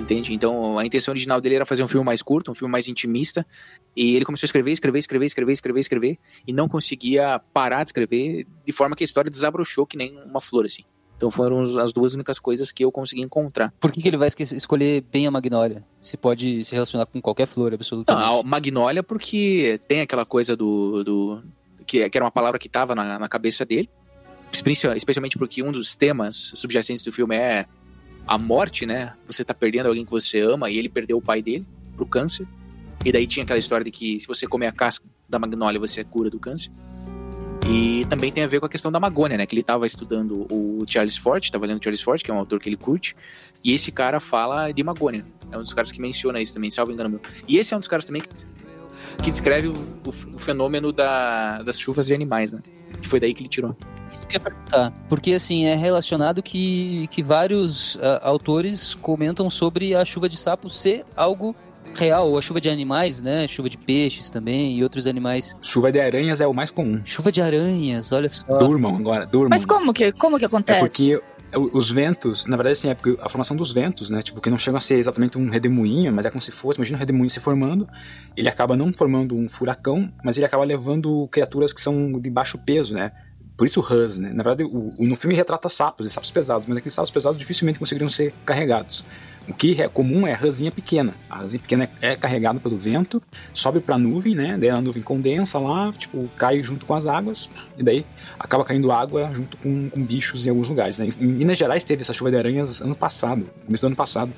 Entende? Então a intenção original dele era fazer um filme mais curto, um filme mais intimista. E ele começou a escrever, escrever, escrever, escrever, escrever, escrever. E não conseguia parar de escrever, de forma que a história desabrochou que nem uma flor, assim. Então foram as duas únicas coisas que eu consegui encontrar. Por que, que ele vai escolher bem a Magnólia? Se pode se relacionar com qualquer flor, Não, absolutamente. a Magnólia porque tem aquela coisa do... do que, que era uma palavra que estava na, na cabeça dele. Especialmente porque um dos temas subjacentes do filme é a morte, né? Você tá perdendo alguém que você ama e ele perdeu o pai dele pro câncer. E daí tinha aquela história de que se você comer a casca da Magnólia, você é cura do câncer. E também tem a ver com a questão da Magônia, né? Que ele tava estudando o Charles Fort, tava lendo Charles Fort, que é um autor que ele curte. E esse cara fala de Magônia. É um dos caras que menciona isso também, salvo engano meu. E esse é um dos caras também que, que descreve o, o- o fenômeno da- das chuvas de animais, né? Que foi daí que ele tirou. Isso que eu ia perguntar. Porque, assim, é relacionado que, que vários ah, autores comentam sobre a chuva de sapo ser algo real, ou a chuva de animais, né? Chuva de peixes também e outros animais. Chuva de aranhas é o mais comum. Chuva de aranhas, olha só. Durmam agora, durmam. Mas como que, como que É acontece? porque o- os ventos, na verdade, assim, é porque a formação dos ventos, né? Tipo, que não chega a ser exatamente um redemoinho, mas é como se fosse, imagina um redemoinho se formando. Ele acaba não formando um furacão, mas ele acaba levando criaturas que são de baixo peso, né? Por isso o Hus, né? Na verdade, o, o- no filme retrata sapos, e sapos pesados, mas aqueles sapos pesados dificilmente conseguiriam ser carregados. O que é comum é a rãzinha pequena. A rãzinha pequena é, é carregada pelo vento, sobe pra nuvem, né? Daí a nuvem condensa lá, tipo, cai junto com as águas, e daí acaba caindo água junto com, com bichos em alguns lugares. Né? Em Minas Gerais teve essa chuva de aranhas ano passado, começo do ano passado.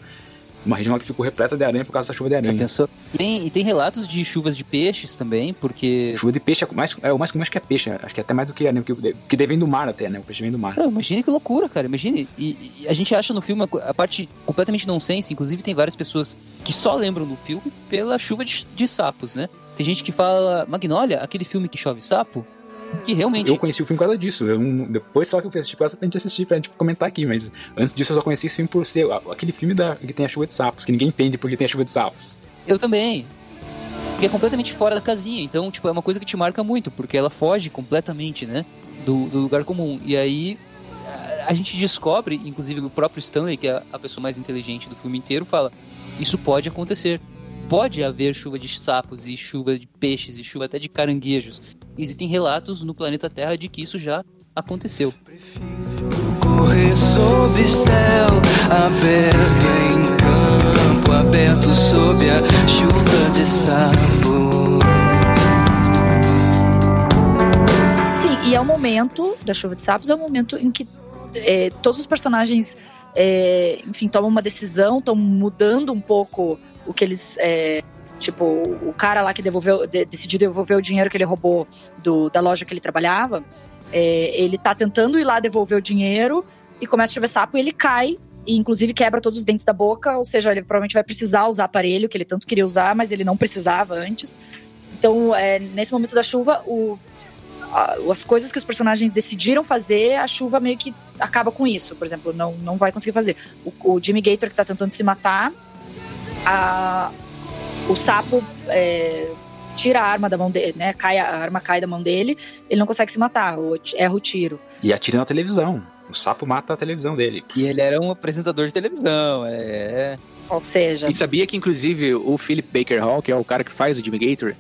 Uma região que ficou repleta de aranha por causa dessa chuva de Já aranha. pensou? E tem, e tem relatos de chuvas de peixes também, porque. Chuva de peixe é, o mais, é o mais comum, acho que é peixe. Acho que é até mais do que aranha, porque, porque vem do mar até, né? O peixe vem do mar. Cara, imagine que loucura, cara. Imagine. E, e a gente acha no filme a parte completamente nonsense. Inclusive, tem várias pessoas que só lembram do filme pela chuva de, de sapos, né? Tem gente que fala, Magnólia, aquele filme que chove sapo, que realmente. Eu conheci o filme por causa disso. Eu depois só que eu fui assistir, quase pra gente assistir pra gente comentar aqui. Mas antes disso eu só conheci esse filme por ser aquele filme da, que tem a chuva de sapos, que ninguém entende porque tem a chuva de sapos. Eu também. Que é completamente fora da casinha. Então, tipo, é uma coisa que te marca muito, porque ela foge completamente, né? Do, do lugar comum. E aí a- a gente descobre, inclusive o próprio Stanley, que é a pessoa mais inteligente do filme inteiro, fala: Isso pode acontecer. Pode haver chuva de sapos e chuva de peixes e chuva até de caranguejos. Existem relatos no planeta Terra de que isso já aconteceu. Correr sob céu aberto em campo aberto sob a chuva de sapo. Sim, e é o momento da chuva de sapos, é o momento em que é, todos os personagens, é, enfim, tomam uma decisão, estão mudando um pouco o que eles. é, tipo, o cara lá que devolveu, de- decidiu devolver o dinheiro que ele roubou do- da loja que ele trabalhava, é, ele tá tentando ir lá devolver o dinheiro e começa a chover sapo e ele cai. E inclusive quebra todos os dentes da boca, ou seja, ele provavelmente vai precisar usar aparelho que ele tanto queria usar, mas ele não precisava antes. Então, é, nesse momento da chuva, o, as coisas que os personagens decidiram fazer, a chuva meio que acaba com isso. Por exemplo, não, não vai conseguir fazer. O, o Jimmy Gator que tá tentando se matar, a- o sapo é, tira a arma da mão dele, né? Cai, a arma cai da mão dele, ele não consegue se matar, ou erra o tiro. E atira na televisão. O sapo mata a televisão dele. E ele era um apresentador de televisão, é. Ou seja, E sabia que, inclusive, o Philip Baker Hall, que é o cara que faz o Jimmy Gator,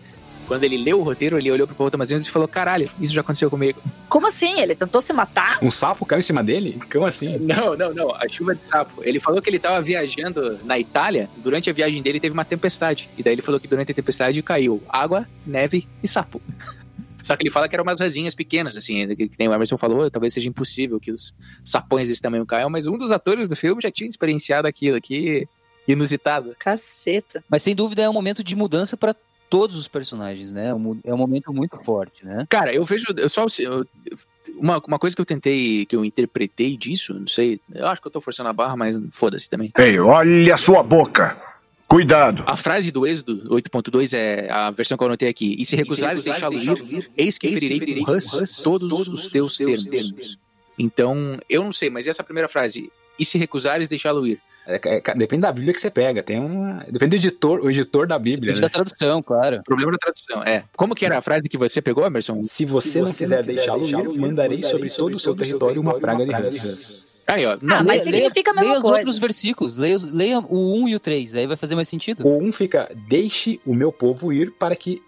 quando ele leu o roteiro, ele olhou pro Paul Thomas Anderson e falou: caralho, isso já aconteceu comigo. como assim? Ele tentou se matar? Um sapo caiu em cima dele? Como assim? Não, não, não. A chuva de sapo. Ele falou que ele tava viajando na Itália. Durante a viagem dele teve uma tempestade. E daí ele falou que durante a tempestade caiu água, neve e sapo. Só que ele fala que eram umas resinhas pequenas, assim, que que nem o Emerson falou, talvez seja impossível que os sapões desse tamanho caiam, mas um dos atores do filme já tinha experienciado aquilo aqui, inusitado. Caceta. Mas sem dúvida é um momento de mudança para todos os personagens, né? É um É um momento muito forte, né? Cara, eu vejo, eu só eu- uma, uma coisa que eu tentei, que eu interpretei disso, não sei, eu acho que eu tô forçando a barra, mas foda-se também. Ei, olha a sua boca. Cuidado. A frase do Êxodo 8.2 é a versão que eu anotei aqui. E se recusares deixá-lo ir, eis que ferirei com rãs todos os teus termos. Então, eu não sei, mas essa primeira frase, e se recusares deixá-lo ir? É, é, depende da Bíblia que você pega. Tem uma, depende do editor, o editor da Bíblia. Depende Né? da tradução, claro. Problema da tradução, é. Como que era a frase que você pegou, Emerson? Se você não quiser deixá-lo ir, mandarei sobre todo o seu território uma praga de rãs. Aí, ó. Não, Ah, mas leia- significa a mesma leia os coisa. outros versículos, leia, os- leia o 1 e o 3, aí vai fazer mais sentido. O um fica, deixe o meu povo ir para que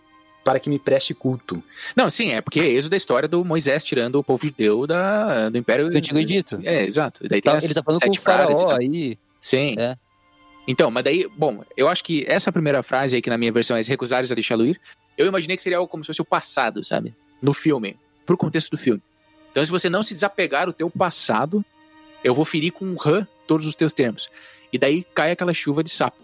para que me preste culto. Não, sim, é porque é êxodo da história do Moisés tirando o povo judeu da, do Império Do Antigo Egito. É, exato. Daí Tá- ele tá falando com o faraó aí. Sim. É. Então, mas daí, bom, eu acho que essa primeira frase aí, que na minha versão é recusares a deixá-lo ir, eu imaginei que seria algo como se fosse o passado, sabe? No filme, pro contexto do filme. Então, se você não se desapegar do teu passado, eu vou ferir com um rã todos os teus termos. E daí cai aquela chuva de sapo.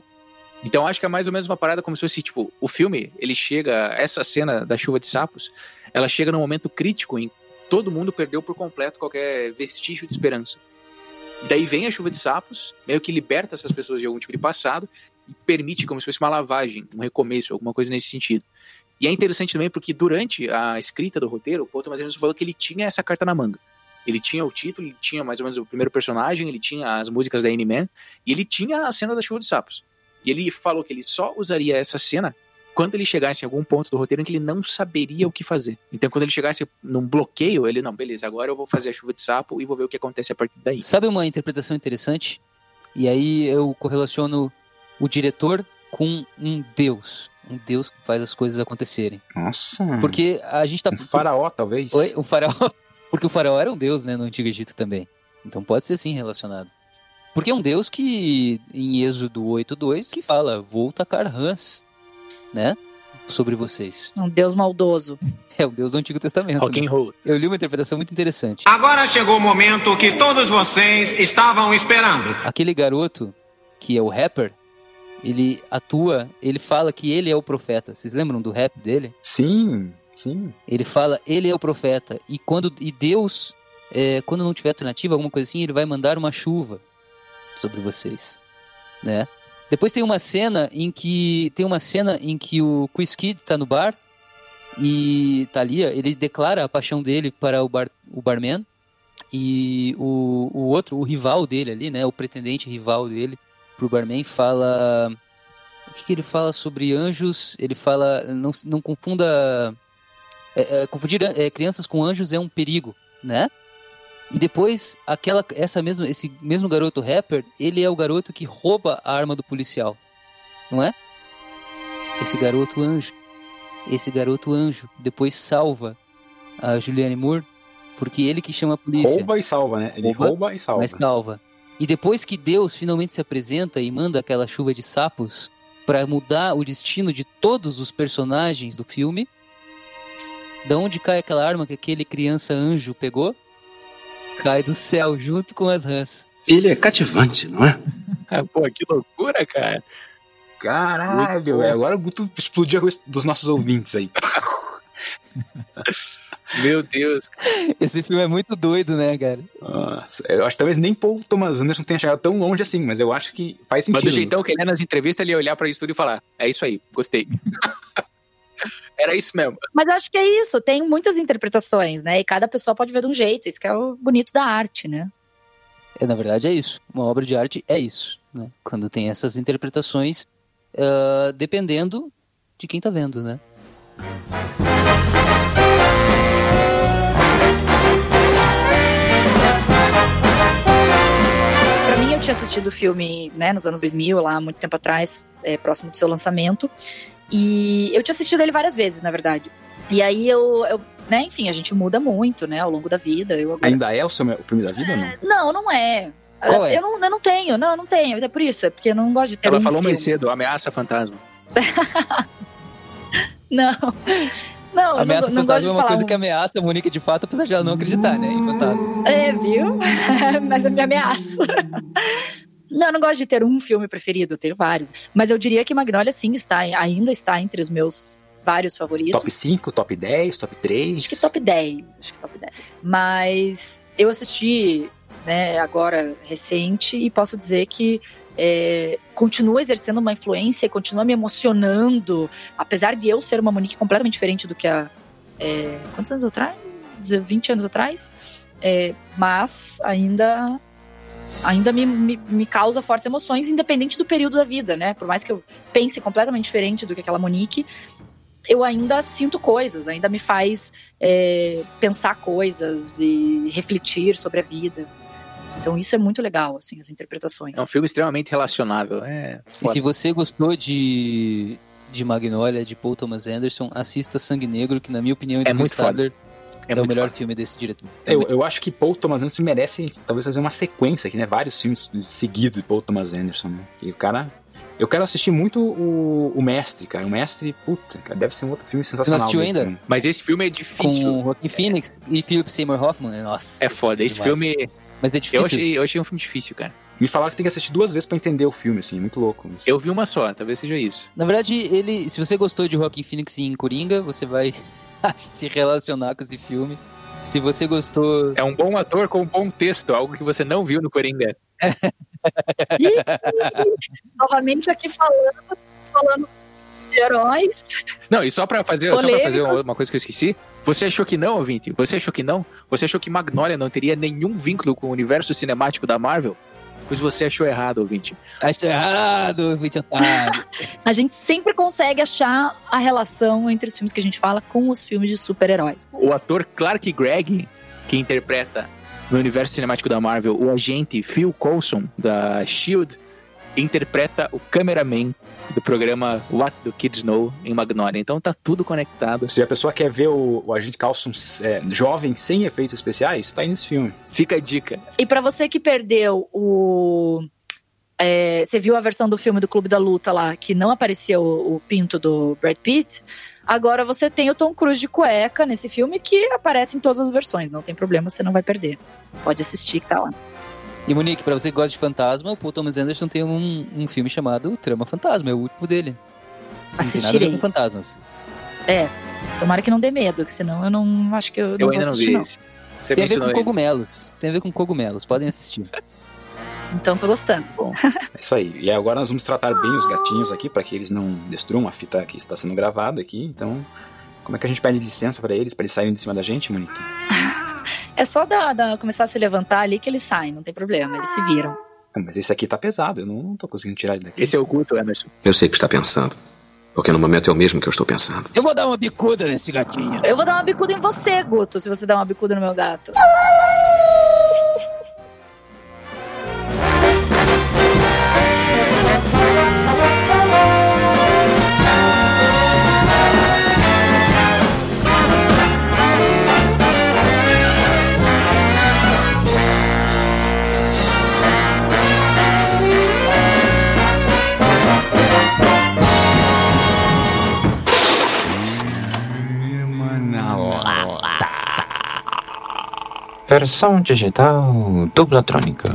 Então, acho que é mais ou menos uma parada como se fosse, tipo, o filme, ele chega, essa cena da chuva de sapos, ela chega num momento crítico em todo mundo perdeu por completo qualquer vestígio de esperança. Daí vem a chuva de sapos, meio que liberta essas pessoas de algum tipo de passado e permite como se fosse uma lavagem, um recomeço, alguma coisa nesse sentido. E é interessante também porque durante a escrita do roteiro, o Paul Thomas Anderson falou que ele tinha essa carta na manga. Ele tinha o título, ele tinha mais ou menos o primeiro personagem, ele tinha as músicas da Annie Man, e ele tinha a cena da chuva de sapos. E ele falou que ele só usaria essa cena quando ele chegasse em algum ponto do roteiro em que ele não saberia o que fazer. Então, quando ele chegasse num bloqueio, ele, não, beleza, agora eu vou fazer a chuva de sapo e vou ver o que acontece a partir daí. Sabe uma interpretação interessante? E aí eu correlaciono o diretor com um deus. Um deus que faz as coisas acontecerem. Nossa. Porque a gente tá. Um faraó, talvez. Oi? Um faraó. Porque o faraó era um deus, né, no Antigo Egito também. Então pode ser sim relacionado. Porque é um deus que, em Êxodo 8.2, que fala, vou tacar rãs, né, sobre vocês. Um Deus maldoso. É o deus do Antigo Testamento. Rock né? and roll. Eu li uma interpretação muito interessante. Agora chegou o momento que todos vocês estavam esperando. Aquele garoto, que é o rapper, ele atua, ele fala que ele é o profeta. Vocês lembram do rap dele? Sim, sim. Ele fala, ele é o profeta. E quando e Deus, é, quando não tiver alternativa, alguma coisa assim, ele vai mandar uma chuva sobre vocês, né? Depois tem uma cena em que tem uma cena em que o Quiz Kid tá no bar e Thalia, ele declara a paixão dele para o, bar, o barman e o, o outro, o rival dele ali, né, o pretendente rival dele pro barman fala o que, que ele fala sobre anjos? Ele fala não, não confunda é, é, confundir é, crianças com anjos é um perigo, né? E depois, aquela, essa mesma, esse mesmo garoto rapper, ele é o garoto que rouba a arma do policial, não é? Esse garoto anjo, esse garoto anjo, depois salva a Julianne Moore, porque ele que chama a polícia. Rouba e salva, né? Ele rouba, e salva. Mas salva. E depois que Deus finalmente se apresenta e manda aquela chuva de sapos para mudar o destino de todos os personagens do filme, da onde cai aquela arma que aquele criança anjo pegou? Cai do céu junto com as rãs. Ele é cativante, não é? Pô, que loucura, cara. Caralho, velho. Agora o Guto explodiu dos nossos ouvintes aí. Meu Deus. Esse filme é muito doido, né, cara? Nossa, eu acho que talvez nem Paul Thomas Anderson tenha chegado tão longe assim, mas eu acho que faz Mas sentido. do jeitão que ele é nas entrevistas, ele ia olhar pra estúdio e falar: É isso aí, gostei. Era isso mesmo. Mas eu acho que é isso, tem muitas interpretações, né? E cada pessoa pode ver de um jeito. Isso que é o bonito da arte, né? É, na verdade é isso. Uma obra de arte é isso, né? Quando tem essas interpretações, ah, dependendo de quem tá vendo, né? Pra mim, eu tinha assistido o filme, né, nos anos 2000, lá, muito tempo atrás, é, próximo do seu lançamento. E eu tinha assistido ele várias vezes, na verdade. E aí eu, eu né, enfim, a gente muda muito, né, ao longo da vida. Eu agora... Ainda é o seu filme da vida ou não? Não, não é. Qual é? Eu, não, eu não tenho, não, eu não tenho. É por isso, é porque eu não gosto de ter Ela um falou filme. mais cedo: Ameaça Fantasma. Não. Não, Ameaça não, não gosto fantasma de é uma coisa um- que ameaça a Monique de fato, apesar de ela não acreditar, né? Em fantasmas. É, viu? Mas é minha ameaça. Não, eu não gosto de ter um filme preferido, eu tenho vários. Mas eu diria que Magnolia, sim, está, ainda está entre os meus vários favoritos. Top 5, top 10, top 3? Acho que top 10. Acho que top 10. Mas eu assisti, né, agora recente, e posso dizer que é, continua exercendo uma influência, continua me emocionando, apesar de eu ser uma Monique completamente diferente do que a. é, quantos anos atrás? 20 anos atrás. É, mas ainda. Ainda me, me, me causa fortes emoções, independente do período da vida, né? Por mais que eu pense completamente diferente do que aquela Monique, eu ainda sinto coisas, ainda me faz é, pensar coisas e refletir sobre a vida. Então isso é muito legal, assim, as interpretações. É um filme extremamente relacionável. É E se você gostou de, de Magnolia, de Paul Thomas Anderson, assista Sangue Negro, que na minha opinião É muito foda. É é, o melhor foda. filme desse diretor. Eu, eu acho que Paul Thomas Anderson merece talvez fazer uma sequência aqui, né? Vários filmes seguidos de Paul Thomas Anderson, né? E o cara. Eu quero assistir muito o, o Mestre, cara. O Mestre, puta, cara, deve ser um outro filme sensacional. assistiu dele ainda? também. Mas esse filme é difícil. Com Joaquin Phoenix e Philip Seymour Hoffman, nossa. É foda. Esse demais. filme. Mas é Eu difícil. achei, eu achei um filme difícil, cara. Me falaram que tem que assistir duas vezes pra entender o filme, assim, muito louco. isso. Eu vi uma só, talvez seja isso. Na verdade, ele, se você gostou de Joaquin Phoenix em Coringa, você vai se relacionar com esse filme. Se você gostou. É um bom ator com um bom texto, algo que você não viu no Coringa. Novamente aqui falando, falando de heróis. Não, e só pra fazer, só pra fazer uma coisa que eu esqueci. Você achou que não, ouvinte? Você achou que não? Você achou que Magnolia não teria nenhum vínculo com o universo cinemático da Marvel? Pois você achou errado, ouvinte. Achou errado, Vinte Otário. A gente sempre consegue achar a relação entre os filmes que a gente fala com os filmes de super-heróis. O ator Clark Gregg, que interpreta no universo cinemático da Marvel o agente Phil Coulson, da S.H.I.E.L.D., interpreta o cameraman do programa What Do Kids Know em Magnolia. Então tá tudo conectado. Se a pessoa quer ver o, o Agente Coulson é, jovem, sem efeitos especiais, tá aí nesse filme. Fica a dica. E pra você que perdeu o. é, você viu a versão do filme do Clube da Luta lá, que não aparecia o, o pinto do Brad Pitt? Agora você tem o Tom Cruise de cueca nesse filme que aparece em todas as versões. Não tem problema, você não vai perder. Pode assistir que tá lá. E Monique, pra você que gosta de fantasma, o Paul Thomas Anderson tem um, um filme chamado Trama Fantasma, é o último dele. Não tem nada a ver Assistirei. com fantasmas. É. Tomara que não dê medo, que senão eu não acho que eu não Eu vou ainda não assistir, vi não. esse. Você tem a ver com ele. cogumelos. Tem a ver com cogumelos, podem assistir. Então tô gostando. É isso aí. E agora nós vamos tratar bem os gatinhos aqui, para que eles não destruam a fita que está sendo gravada aqui. Então, como é que a gente pede licença para eles, para eles saírem de cima da gente, Monique? É só da, da- começar a se levantar ali que eles saem, não tem problema, eles se viram. Ah, Mas esse aqui tá pesado, eu não, não tô conseguindo tirar ele daqui. Esse é o culto, Emerson. Eu sei o que está pensando. Porque no momento é o mesmo que eu estou pensando. Eu vou dar uma bicuda nesse gatinho. Eu vou dar uma bicuda em você, Guto, se você der uma bicuda no meu gato. Versão digital dublatrônica.